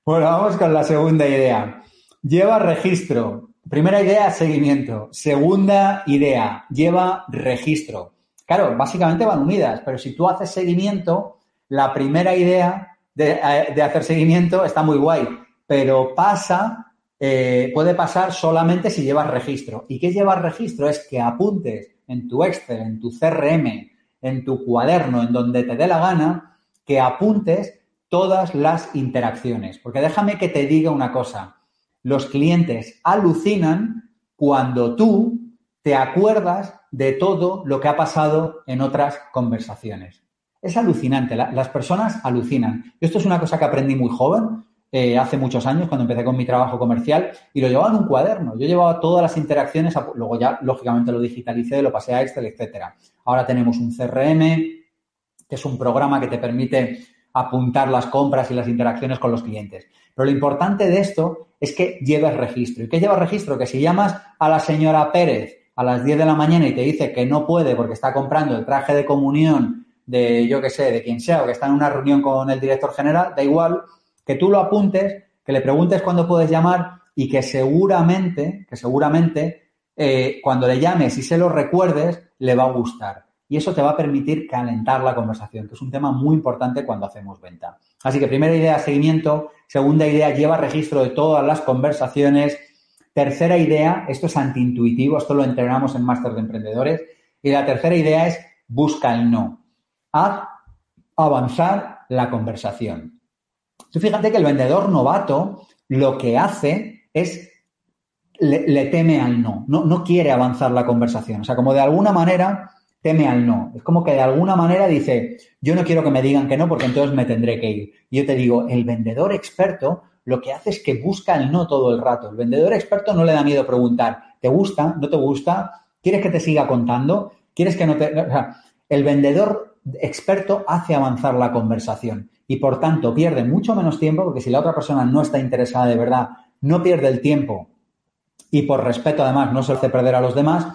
bueno, vamos con la segunda idea. Lleva registro. Primera idea, seguimiento. Segunda idea, lleva registro. Claro, básicamente van unidas, pero si tú haces seguimiento, la primera idea de, eh, de hacer seguimiento está muy guay, pero pasa eh, puede pasar solamente si llevas registro. ¿Y qué llevas registro? Es que apuntes en tu Excel, en tu CRM, en tu cuaderno, en donde te dé la gana, que apuntes todas las interacciones. Porque déjame que te diga una cosa. Los clientes alucinan cuando tú te acuerdas de todo lo que ha pasado en otras conversaciones. Es alucinante, las personas alucinan. Esto es una cosa que aprendí muy joven, eh, hace muchos años, cuando empecé con mi trabajo comercial, y lo llevaba en un cuaderno. Yo llevaba todas las interacciones, luego ya, lógicamente, lo digitalicé, lo pasé a Excel, etcétera. Ahora tenemos un CRM, que es un programa que te permite apuntar las compras y las interacciones con los clientes. Pero lo importante de esto es que lleves registro. ¿Y qué lleva registro? Que si llamas a la señora Pérez a las 10 de la mañana y te dice que no puede porque está comprando el traje de comunión de, yo que sé, de quien sea, o que está en una reunión con el director general, da igual, que tú lo apuntes, que le preguntes cuándo puedes llamar y que seguramente, que seguramente, eh, cuando le llames y se lo recuerdes, le va a gustar. Y eso te va a permitir calentar la conversación, que es un tema muy importante cuando hacemos venta. Así que primera idea, seguimiento. Segunda idea, lleva registro de todas las conversaciones. Tercera idea, esto es antiintuitivo, esto lo entrenamos en Máster de Emprendedores. Y la tercera idea es busca el no haz avanzar la conversación. Tú fíjate que el vendedor novato lo que hace es le, teme al no. no, no quiere avanzar la conversación. O sea, como de alguna manera teme al no. Es como que de alguna manera dice, yo no quiero que me digan que no porque entonces me tendré que ir. Y yo te digo, el vendedor experto lo que hace es que busca el no todo el rato. El vendedor experto no le da miedo preguntar, ¿te gusta? ¿No te gusta? ¿Quieres que te siga contando? ¿Quieres que no te...? O sea, el vendedor experto hace avanzar la conversación y por tanto pierde mucho menos tiempo porque si la otra persona no está interesada de verdad, no pierde el tiempo y por respeto además no se hace perder a los demás,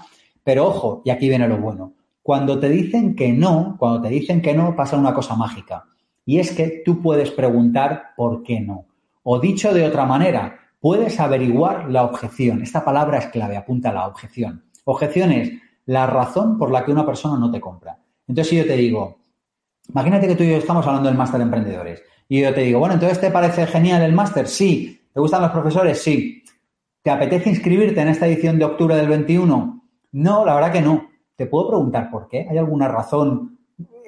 pero ojo, y aquí viene lo bueno, cuando te dicen que no, cuando te dicen que no pasa una cosa mágica y es que tú puedes preguntar por qué no. O dicho de otra manera, puedes averiguar la objeción. Esta palabra es clave, apunta a la objeción. Objeción es la razón por la que una persona no te compra. Entonces, si yo te digo, imagínate que tú y yo estamos hablando del máster de emprendedores, y yo te digo, bueno, entonces ¿te parece genial el máster? Sí. ¿Te gustan los profesores? Sí. ¿Te apetece inscribirte en esta edición de octubre del 21? No, la verdad que no. Te puedo preguntar por qué. ¿Hay alguna razón?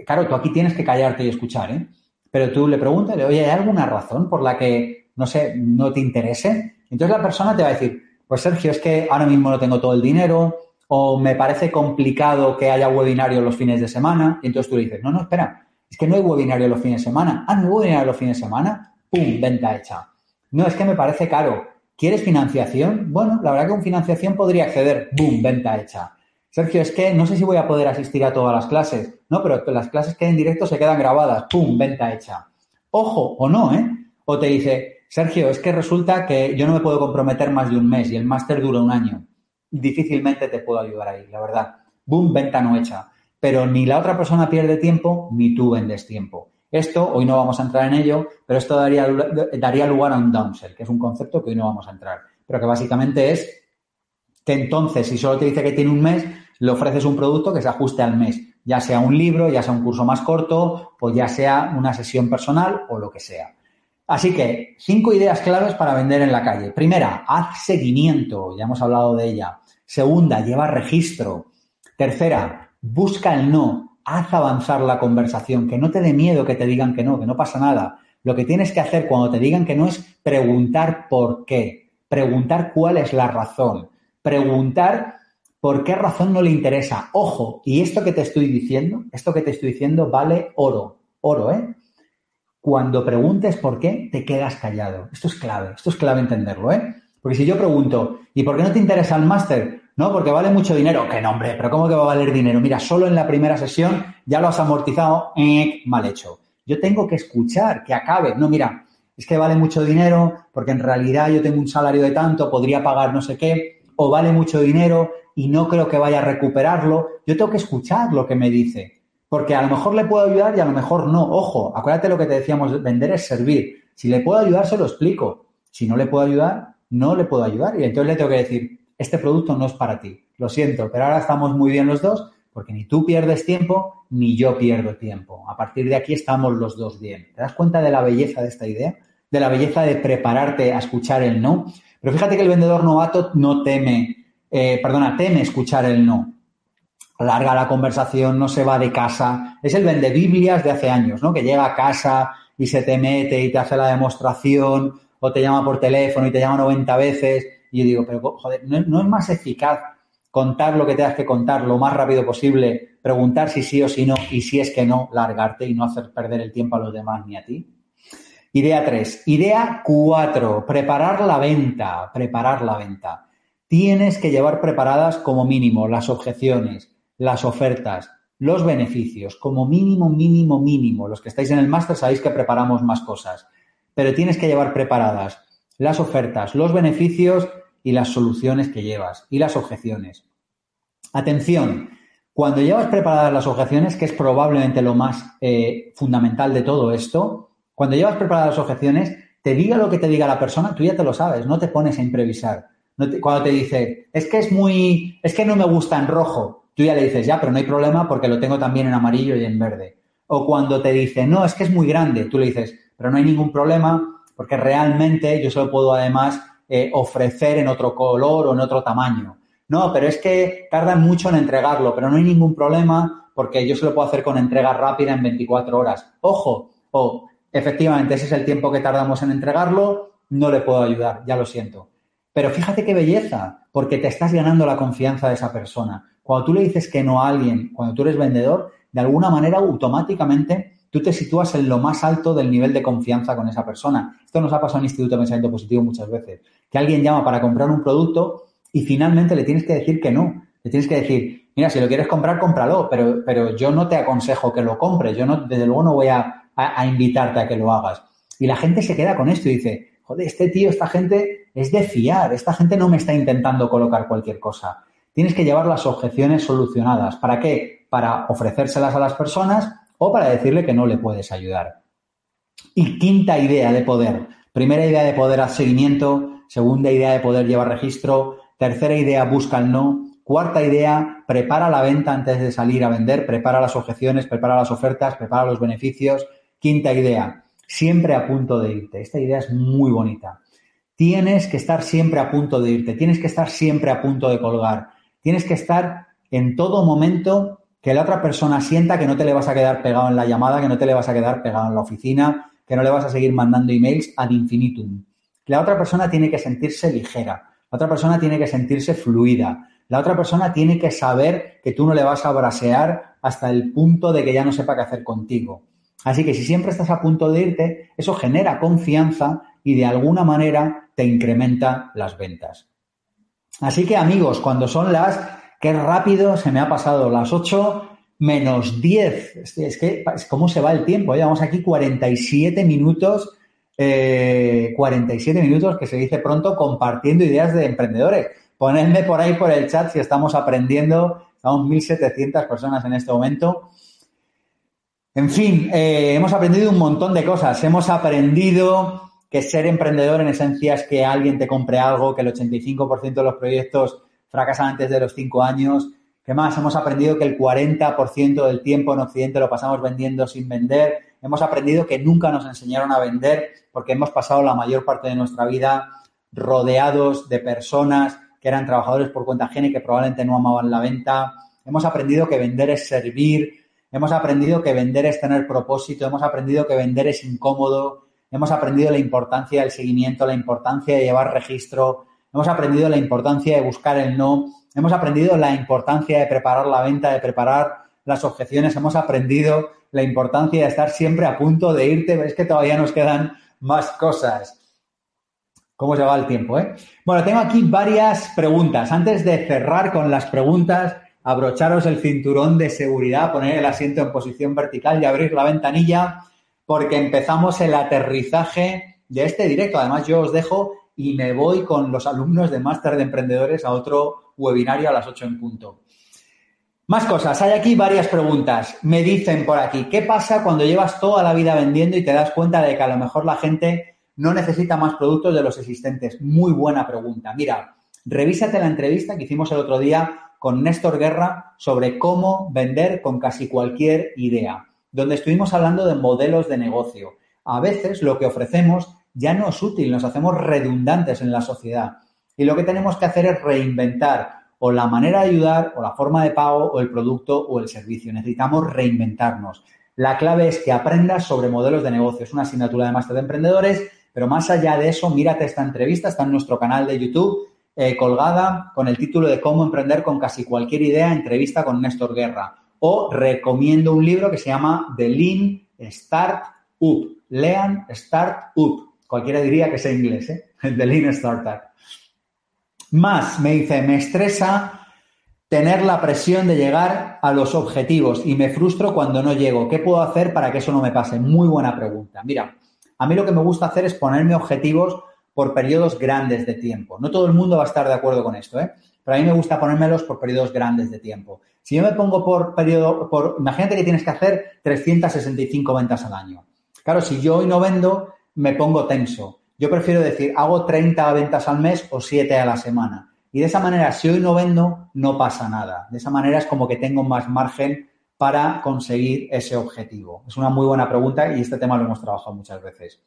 Claro, tú aquí tienes que callarte y escuchar, ¿eh? Pero tú le preguntas, oye, ¿hay alguna razón por la que, no sé, no te interese? Entonces la persona te va a decir, pues Sergio, es que ahora mismo no tengo todo el dinero, o me parece complicado que haya webinario los fines de semana, y entonces tú le dices, no, no, espera, es que no hay webinario los fines de semana. Ah, no hay webinario los fines de semana, ¡pum! Venta hecha. No, es que me parece caro. ¿Quieres financiación? Bueno, la verdad que con financiación podría acceder, ¡boom! Venta hecha. Sergio, es que no sé si voy a poder asistir a todas las clases. No, pero las clases que en directo se quedan grabadas, ¡pum! Venta hecha. Ojo, o no, ¿eh? O te dice, Sergio, es que resulta que yo no me puedo comprometer más de un mes y el máster dura un año difícilmente te puedo ayudar ahí, la verdad. Boom, venta no hecha. Pero ni la otra persona pierde tiempo, ni tú vendes tiempo. Esto, hoy no vamos a entrar en ello, pero esto daría, daría lugar a un downsell, que es un concepto que hoy no vamos a entrar. Pero que básicamente es que entonces, si solo te dice que tiene un mes, le ofreces un producto que se ajuste al mes, ya sea un libro, ya sea un curso más corto, o ya sea una sesión personal o lo que sea. Así que, cinco ideas claves para vender en la calle. Primera, haz seguimiento, ya hemos hablado de ella. Segunda, lleva registro. Tercera, busca el no, haz avanzar la conversación, que no te dé miedo que te digan que no, que no pasa nada. Lo que tienes que hacer cuando te digan que no es preguntar por qué, preguntar cuál es la razón, preguntar por qué razón no le interesa. Ojo, y esto que te estoy diciendo, esto que te estoy diciendo vale oro, oro, ¿eh? cuando preguntes por qué, te quedas callado. Esto es clave, esto es clave entenderlo, ¿eh? Porque si yo pregunto, ¿y por qué no te interesa el máster? No, porque vale mucho dinero. ¡Qué nombre! ¿Pero cómo que va a valer dinero? Mira, solo en la primera sesión ya lo has amortizado. Eh, mal hecho. Yo tengo que escuchar, que acabe. No, mira, es que vale mucho dinero porque en realidad yo tengo un salario de tanto, podría pagar no sé qué, o vale mucho dinero y no creo que vaya a recuperarlo. Yo tengo que escuchar lo que me dice. Porque a lo mejor le puedo ayudar y a lo mejor no. Ojo, acuérdate lo que te decíamos, vender es servir. Si le puedo ayudar, se lo explico. Si no le puedo ayudar, no le puedo ayudar. Y entonces le tengo que decir, este producto no es para ti. Lo siento, pero ahora estamos muy bien los dos porque ni tú pierdes tiempo ni yo pierdo tiempo. A partir de aquí estamos los dos bien. ¿Te das cuenta de la belleza de esta idea? De la belleza de prepararte a escuchar el no. Pero fíjate que el vendedor novato no teme, eh, perdona, teme escuchar el no alarga la conversación, no se va de casa. Es el vende Biblias de hace años, ¿no? Que llega a casa y se te mete y te hace la demostración o te llama por teléfono y te llama 90 veces. Y yo digo, pero joder, ¿no, es más eficaz contar lo que tengas que contar lo más rápido posible, preguntar si sí o si no y si es que no, largarte y no hacer perder el tiempo a los demás ni a ti. Idea 3. Idea 4. Preparar la venta. Preparar la venta. Tienes que llevar preparadas como mínimo las objeciones, las ofertas, los beneficios, como mínimo, mínimo, mínimo. Los que estáis en el máster sabéis que preparamos más cosas, pero tienes que llevar preparadas las ofertas, los beneficios y las soluciones que llevas y las objeciones. Atención, cuando llevas preparadas las objeciones, que es probablemente lo más eh, fundamental de todo esto, cuando llevas preparadas las objeciones, te diga lo que te diga la persona, tú ya te lo sabes, no te pones a improvisar. cuando te dice, es que es muy, es que no me gusta en rojo, tú ya le dices, ya, pero no hay problema porque lo tengo también en amarillo y en verde. O cuando te dice, no, es que es muy grande, tú le dices, pero no hay ningún problema porque realmente yo se lo puedo además eh, ofrecer en otro color o en otro tamaño. No, pero es que tardan mucho en entregarlo, pero no hay ningún problema porque yo se lo puedo hacer con entrega rápida en 24 horas. Ojo, o efectivamente ese es el tiempo que tardamos en entregarlo, no le puedo ayudar, ya lo siento. Pero fíjate qué belleza, porque te estás ganando la confianza de esa persona. Cuando tú le dices que no a alguien, cuando tú eres vendedor, de alguna manera automáticamente tú te sitúas en lo más alto del nivel de confianza con esa persona. Esto nos ha pasado en Instituto de Pensamiento Positivo muchas veces, que alguien llama para comprar un producto y finalmente le tienes que decir que no. Le tienes que decir, mira, si lo quieres comprar, cómpralo, pero, pero yo no te aconsejo que lo compres, yo no, desde luego no voy a, a invitarte a que lo hagas. Y la gente se queda con esto y dice, joder, este tío, esta gente es de fiar, esta gente no me está intentando colocar cualquier cosa tienes que llevar las objeciones solucionadas. ¿Para qué? Para ofrecérselas a las personas o para decirle que no le puedes ayudar. Y quinta idea de poder. Primera idea de poder, haz seguimiento. Segunda idea de poder, llevar registro. Tercera idea, busca el no. Cuarta idea, prepara la venta antes de salir a vender. Prepara las objeciones, prepara las ofertas, prepara los beneficios. Quinta idea, siempre a punto de irte. Esta idea es muy bonita. Tienes que estar siempre a punto de irte. Tienes que estar siempre a punto de colgar Tienes que estar en todo momento que la otra persona sienta que no te le vas a quedar pegado en la llamada, que no te le vas a quedar pegado en la oficina, que no le vas a seguir mandando emails ad infinitum. La otra persona tiene que sentirse ligera, la otra persona tiene que sentirse fluida, la otra persona tiene que saber que tú no le vas a brasear hasta el punto de que ya no sepa qué hacer contigo. Así que si siempre estás a punto de irte, eso genera confianza y de alguna manera te incrementa las ventas. Así que amigos, cuando son las, qué rápido se me ha pasado, las 8 menos 10. Es que, es cómo se va el tiempo. Llevamos aquí 47 minutos, 47 eh, minutos que se dice pronto compartiendo ideas de emprendedores. Ponedme por ahí por el chat si estamos aprendiendo. Estamos 1.700 personas en este momento. En fin, eh, hemos aprendido un montón de cosas. Hemos aprendido que ser emprendedor en esencia es que alguien te compre algo, que el 85% de los proyectos fracasan antes de los 5 años. ¿Qué más? Hemos aprendido que el 40% del tiempo en Occidente lo pasamos vendiendo sin vender. Hemos aprendido que nunca nos enseñaron a vender porque hemos pasado la mayor parte de nuestra vida rodeados de personas que eran trabajadores por cuenta ajena y que probablemente no amaban la venta. Hemos aprendido que vender es servir. Hemos aprendido que vender es tener propósito. Hemos aprendido que vender es incómodo hemos aprendido la importancia del seguimiento, la importancia de llevar registro, hemos aprendido la importancia de buscar el no, hemos aprendido la importancia de preparar la venta, de preparar las objeciones, hemos aprendido la importancia de estar siempre a punto de irte, es que todavía nos quedan más cosas. ¿Cómo se va el tiempo, eh? Bueno, tengo aquí varias preguntas. Antes de cerrar con las preguntas, abrocharos el cinturón de seguridad, poner el asiento en posición vertical y abrir la ventanilla porque empezamos el aterrizaje de este directo. Además, yo os dejo y me voy con los alumnos de Máster de Emprendedores a otro webinario a las 8 en punto. Más cosas, hay aquí varias preguntas. Me dicen por aquí, ¿qué pasa cuando llevas toda la vida vendiendo y te das cuenta de que a lo mejor la gente no necesita más productos de los existentes? Muy buena pregunta. Mira, revísate la entrevista que hicimos el otro día con Néstor Guerra sobre cómo vender con casi cualquier idea donde estuvimos hablando de modelos de negocio. A veces lo que ofrecemos ya no es útil, nos hacemos redundantes en la sociedad. Y lo que tenemos que hacer es reinventar o la manera de ayudar, o la forma de pago, o el producto, o el servicio. Necesitamos reinventarnos. La clave es que aprendas sobre modelos de negocio. Es una asignatura de máster de emprendedores, pero más allá de eso, mírate esta entrevista, está en nuestro canal de YouTube eh, colgada con el título de Cómo emprender con casi cualquier idea, entrevista con Néstor Guerra. O recomiendo un libro que se llama The Lean Start Up. Lean Start Up. Cualquiera diría que es inglés, ¿eh? The Lean Startup. Más, me dice, me estresa tener la presión de llegar a los objetivos y me frustro cuando no llego. ¿Qué puedo hacer para que eso no me pase? Muy buena pregunta. Mira, a mí lo que me gusta hacer es ponerme objetivos por periodos grandes de tiempo. No todo el mundo va a estar de acuerdo con esto, ¿eh? pero a mí me gusta ponérmelos por periodos grandes de tiempo. Si yo me pongo por periodo, por, imagínate que tienes que hacer 365 ventas al año. Claro, si yo hoy no vendo, me pongo tenso. Yo prefiero decir, hago 30 ventas al mes o 7 a la semana. Y de esa manera, si hoy no vendo, no pasa nada. De esa manera es como que tengo más margen para conseguir ese objetivo. Es una muy buena pregunta y este tema lo hemos trabajado muchas veces.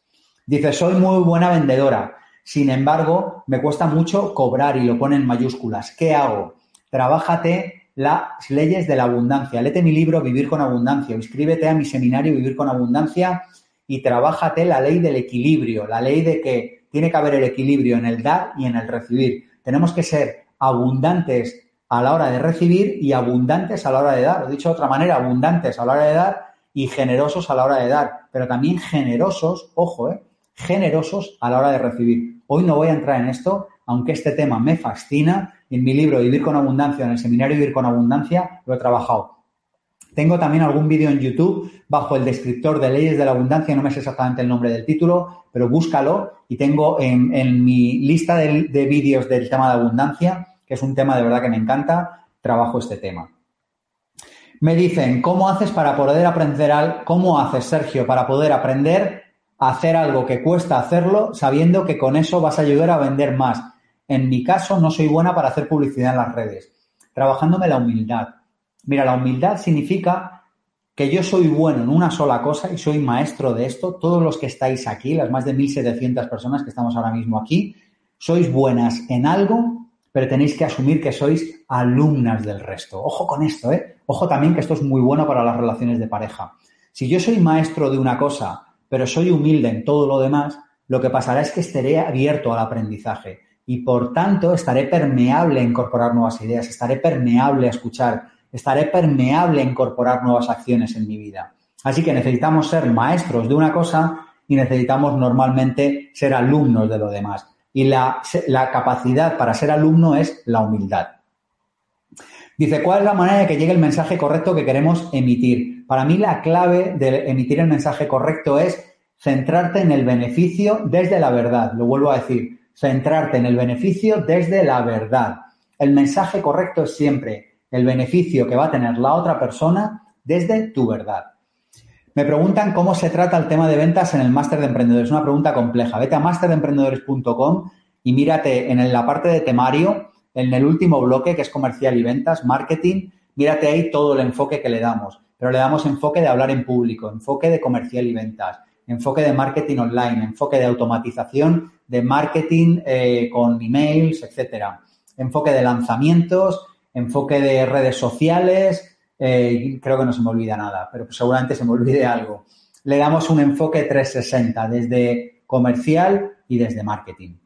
Dice, soy muy buena vendedora. Sin embargo, me cuesta mucho cobrar y lo pone en mayúsculas. ¿Qué hago? Trabájate las leyes de la abundancia. Lete mi libro Vivir con Abundancia. Inscríbete a mi seminario Vivir con Abundancia y trabájate la ley del equilibrio, la ley de que tiene que haber el equilibrio en el dar y en el recibir. Tenemos que ser abundantes a la hora de recibir y abundantes a la hora de dar. Lo he dicho de otra manera, abundantes a la hora de dar y generosos a la hora de dar, pero también generosos, ojo, eh, generosos a la hora de recibir. Hoy no voy a entrar en esto, aunque este tema me fascina. En mi libro Vivir con Abundancia, en el seminario Vivir con Abundancia, lo he trabajado. Tengo también algún vídeo en YouTube bajo el descriptor de leyes de la abundancia, no me sé exactamente el nombre del título, pero búscalo y tengo en, mi lista de, de vídeos del tema de abundancia, que es un tema de verdad que me encanta, trabajo este tema. Me dicen, ¿cómo haces para poder aprender algo? ¿Cómo haces, Sergio, para poder aprender hacer algo que cuesta hacerlo sabiendo que con eso vas a ayudar a vender más. En mi caso, no soy buena para hacer publicidad en las redes. Trabajándome la humildad. Mira, la humildad significa que yo soy bueno en una sola cosa y soy maestro de esto. Todos los que estáis aquí, las más de 1.700 personas que estamos ahora mismo aquí, sois buenas en algo, pero tenéis que asumir que sois alumnas del resto. Ojo con esto, ¿eh? Ojo también que esto es muy bueno para las relaciones de pareja. Si yo soy maestro de una cosa, pero soy humilde en todo lo demás, lo que pasará es que estaré abierto al aprendizaje y por tanto estaré permeable a incorporar nuevas ideas, estaré permeable a escuchar, estaré permeable a incorporar nuevas acciones en mi vida. Así que necesitamos ser maestros de una cosa y necesitamos normalmente ser alumnos de lo demás. Y la, la capacidad para ser alumno es la humildad. Dice, ¿cuál es la manera de que llegue el mensaje correcto que queremos emitir? Para mí la clave de emitir el mensaje correcto es centrarte en el beneficio desde la verdad. Lo vuelvo a decir, centrarte en el beneficio desde la verdad. El mensaje correcto es siempre el beneficio que va a tener la otra persona desde tu verdad. Me preguntan cómo se trata el tema de ventas en el máster de emprendedores. Es una pregunta compleja. Vete a masterdeemprendedores.com y mírate en la parte de temario en el último bloque, que es comercial y ventas, marketing, mírate ahí todo el enfoque que le damos. Pero le damos enfoque de hablar en público, enfoque de comercial y ventas, enfoque de marketing online, enfoque de automatización, de marketing eh, con emails, etcétera. Enfoque de lanzamientos, enfoque de redes sociales, eh, creo que no se me olvida nada, pero seguramente se me olvide algo. Le damos un enfoque 360 desde comercial y desde marketing.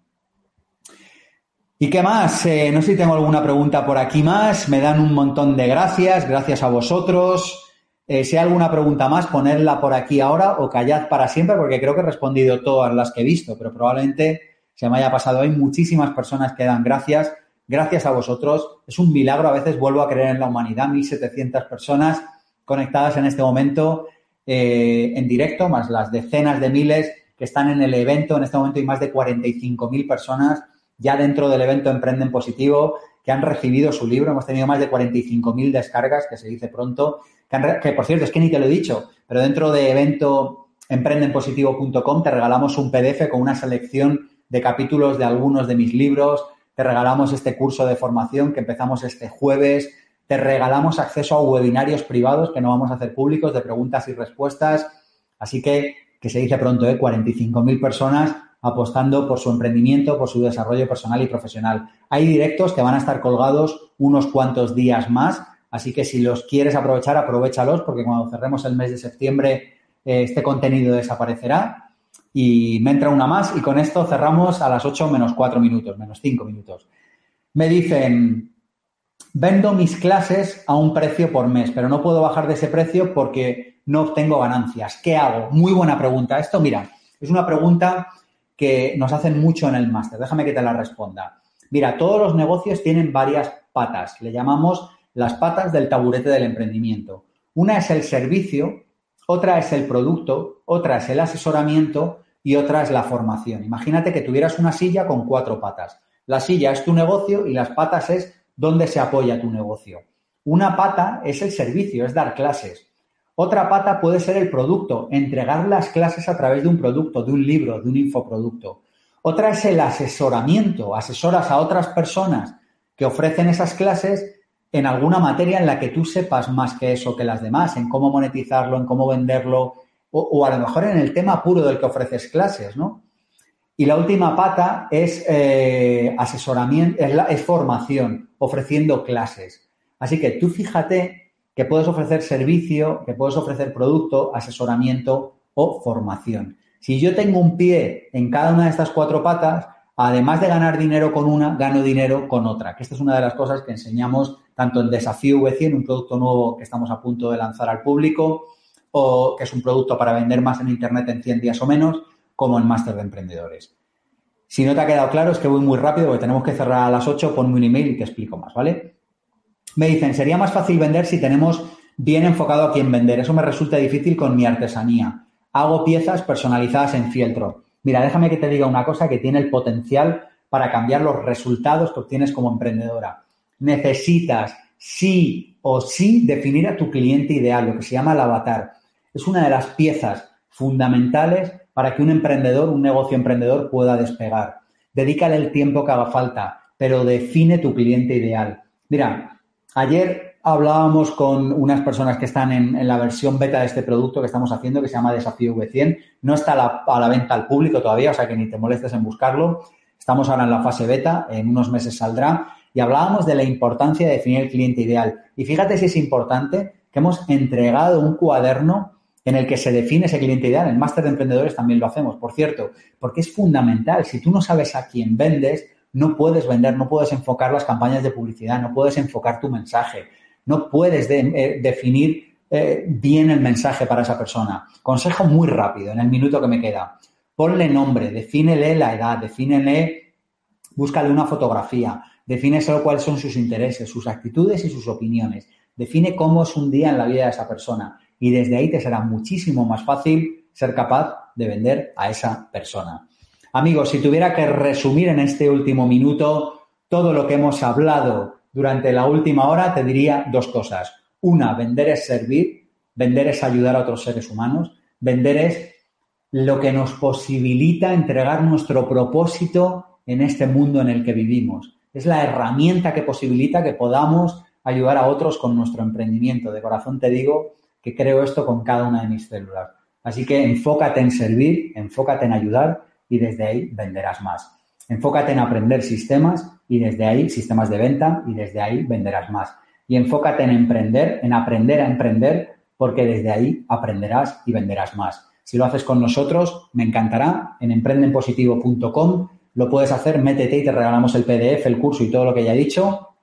¿Y qué más? Eh, no sé si tengo alguna pregunta por aquí más. Me dan un montón de gracias. Gracias a vosotros. Eh, si hay alguna pregunta más, ponedla por aquí ahora o callad para siempre, porque creo que he respondido todas las que he visto, pero probablemente se me haya pasado. Hay muchísimas personas que dan gracias. Gracias a vosotros. Es un milagro. A veces vuelvo a creer en la humanidad. 1.700 personas conectadas en este momento eh, en directo, más las decenas de miles que están en el evento. En este momento hay más de 45.000 personas ya dentro del evento Emprenden Positivo, que han recibido su libro. Hemos tenido más de 45.000 descargas, que se dice pronto. Que, por cierto, es que ni te lo he dicho, pero dentro de evento emprendenpositivo.com te regalamos un PDF con una selección de capítulos de algunos de mis libros. Te regalamos este curso de formación que empezamos este jueves. Te regalamos acceso a webinarios privados que no vamos a hacer públicos de preguntas y respuestas. Así que, que se dice pronto, ¿eh? 45.000 personas apostando por su emprendimiento, por su desarrollo personal y profesional. Hay directos que van a estar colgados unos cuantos días más, así que si los quieres aprovechar, aprovechalos porque cuando cerremos el mes de septiembre eh, este contenido desaparecerá. Y me entra una más y con esto cerramos a las 8 menos 4 minutos, menos 5 minutos. Me dicen, vendo mis clases a un precio por mes, pero no puedo bajar de ese precio porque no obtengo ganancias. ¿Qué hago? Muy buena pregunta. Esto, mira, es una pregunta que nos hacen mucho en el máster. Déjame que te la responda. Mira, todos los negocios tienen varias patas. Le llamamos las patas del taburete del emprendimiento. Una es el servicio, otra es el producto, otra es el asesoramiento y otra es la formación. Imagínate que tuvieras una silla con cuatro patas. La silla es tu negocio y las patas es dónde se apoya tu negocio. Una pata es el servicio, es dar clases. Otra pata puede ser el producto, entregar las clases a través de un producto, de un libro, de un infoproducto. Otra es el asesoramiento, asesoras a otras personas que ofrecen esas clases en alguna materia en la que tú sepas más que eso que las demás, en cómo monetizarlo, en cómo venderlo, o, a lo mejor en el tema puro del que ofreces clases, ¿no? Y la última pata es eh, asesoramiento, es, formación, ofreciendo clases. Así que tú fíjate que puedes ofrecer servicio, que puedes ofrecer producto, asesoramiento o formación. Si yo tengo un pie en cada una de estas cuatro patas, además de ganar dinero con una, gano dinero con otra. Que esta es una de las cosas que enseñamos tanto en Desafío V100, un producto nuevo que estamos a punto de lanzar al público, o que es un producto para vender más en Internet en 100 días o menos, como el máster de emprendedores. Si no te ha quedado claro, es que voy muy rápido porque tenemos que cerrar a las 8, ponme un email y te explico más, ¿vale? Me dicen, sería más fácil vender si tenemos bien enfocado a quién vender. Eso me resulta difícil con mi artesanía. Hago piezas personalizadas en fieltro. Mira, déjame que te diga una cosa que tiene el potencial para cambiar los resultados que obtienes como emprendedora. Necesitas sí o sí definir a tu cliente ideal, lo que se llama el avatar. Es una de las piezas fundamentales para que un emprendedor, un negocio emprendedor pueda despegar. Dedícale el tiempo que haga falta, pero define tu cliente ideal. Mira, ayer hablábamos con unas personas que están en, la versión beta de este producto que estamos haciendo, que se llama Desafío V100. No está a la, venta al público todavía, o sea que ni te molestes en buscarlo. Estamos ahora en la fase beta, en unos meses saldrá. Y hablábamos de la importancia de definir el cliente ideal. Y fíjate si es importante que hemos entregado un cuaderno en el que se define ese cliente ideal. En el máster de emprendedores también lo hacemos, por cierto, porque es fundamental. Si tú no sabes a quién vendes, no puedes vender, no puedes enfocar las campañas de publicidad, no puedes enfocar tu mensaje, no puedes eh, definir eh, bien el mensaje para esa persona. Consejo muy rápido, en el minuto que me queda. Ponle nombre, defínele la edad, defínele, búscale una fotografía, defíneselo cuáles son sus intereses, sus actitudes y sus opiniones. Define cómo es un día en la vida de esa persona y desde ahí te será muchísimo más fácil ser capaz de vender a esa persona. Amigos, si tuviera que resumir en este último minuto todo lo que hemos hablado durante la última hora, te diría dos cosas. Una, vender es servir, vender es ayudar a otros seres humanos, vender es lo que nos posibilita entregar nuestro propósito en este mundo en el que vivimos. Es la herramienta que posibilita que podamos ayudar a otros con nuestro emprendimiento. De corazón te digo que creo esto con cada una de mis células. Así que enfócate en servir, enfócate en ayudar y desde ahí venderás más. Enfócate en aprender sistemas y desde ahí sistemas de venta y desde ahí venderás más. Y enfócate en emprender, en aprender a emprender, porque desde ahí aprenderás y venderás más. Si lo haces con nosotros, me encantará. En emprendenpositivo.com lo puedes hacer, métete y te regalamos el PDF, el curso y todo lo que ya he dicho.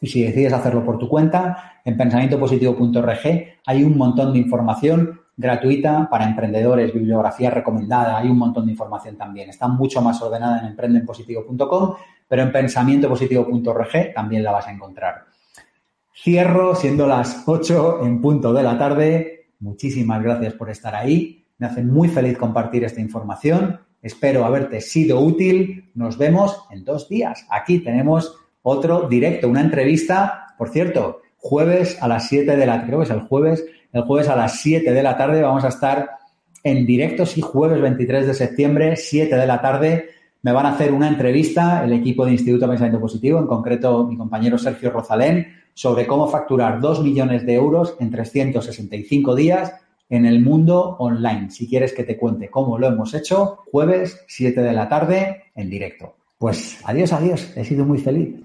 Y si decides hacerlo por tu cuenta, en pensamientopositivo.org hay un montón de información gratuita para emprendedores, bibliografía recomendada, hay un montón de información también. Está mucho más ordenada en emprendenpositivo.com, pero en pensamientopositivo.org también la vas a encontrar. Cierro siendo las 8 en punto de la tarde. Muchísimas gracias por estar ahí. Me hace muy feliz compartir esta información. Espero haberte sido útil. Nos vemos en dos días. Aquí tenemos otro directo, una entrevista, por cierto, jueves a las 7 de la tarde, creo que es el jueves, el jueves a las 7 de la tarde vamos a estar en directo, sí, jueves 23 de septiembre, 7 de la tarde. Me van a hacer una entrevista el equipo de Instituto de Pensamiento Positivo, en concreto mi compañero Sergio Rozalén, sobre cómo facturar 2 millones de euros en 365 días en el mundo online. Si quieres que te cuente cómo lo hemos hecho, jueves 7 de la tarde en directo. Pues adiós, adiós. He sido muy feliz.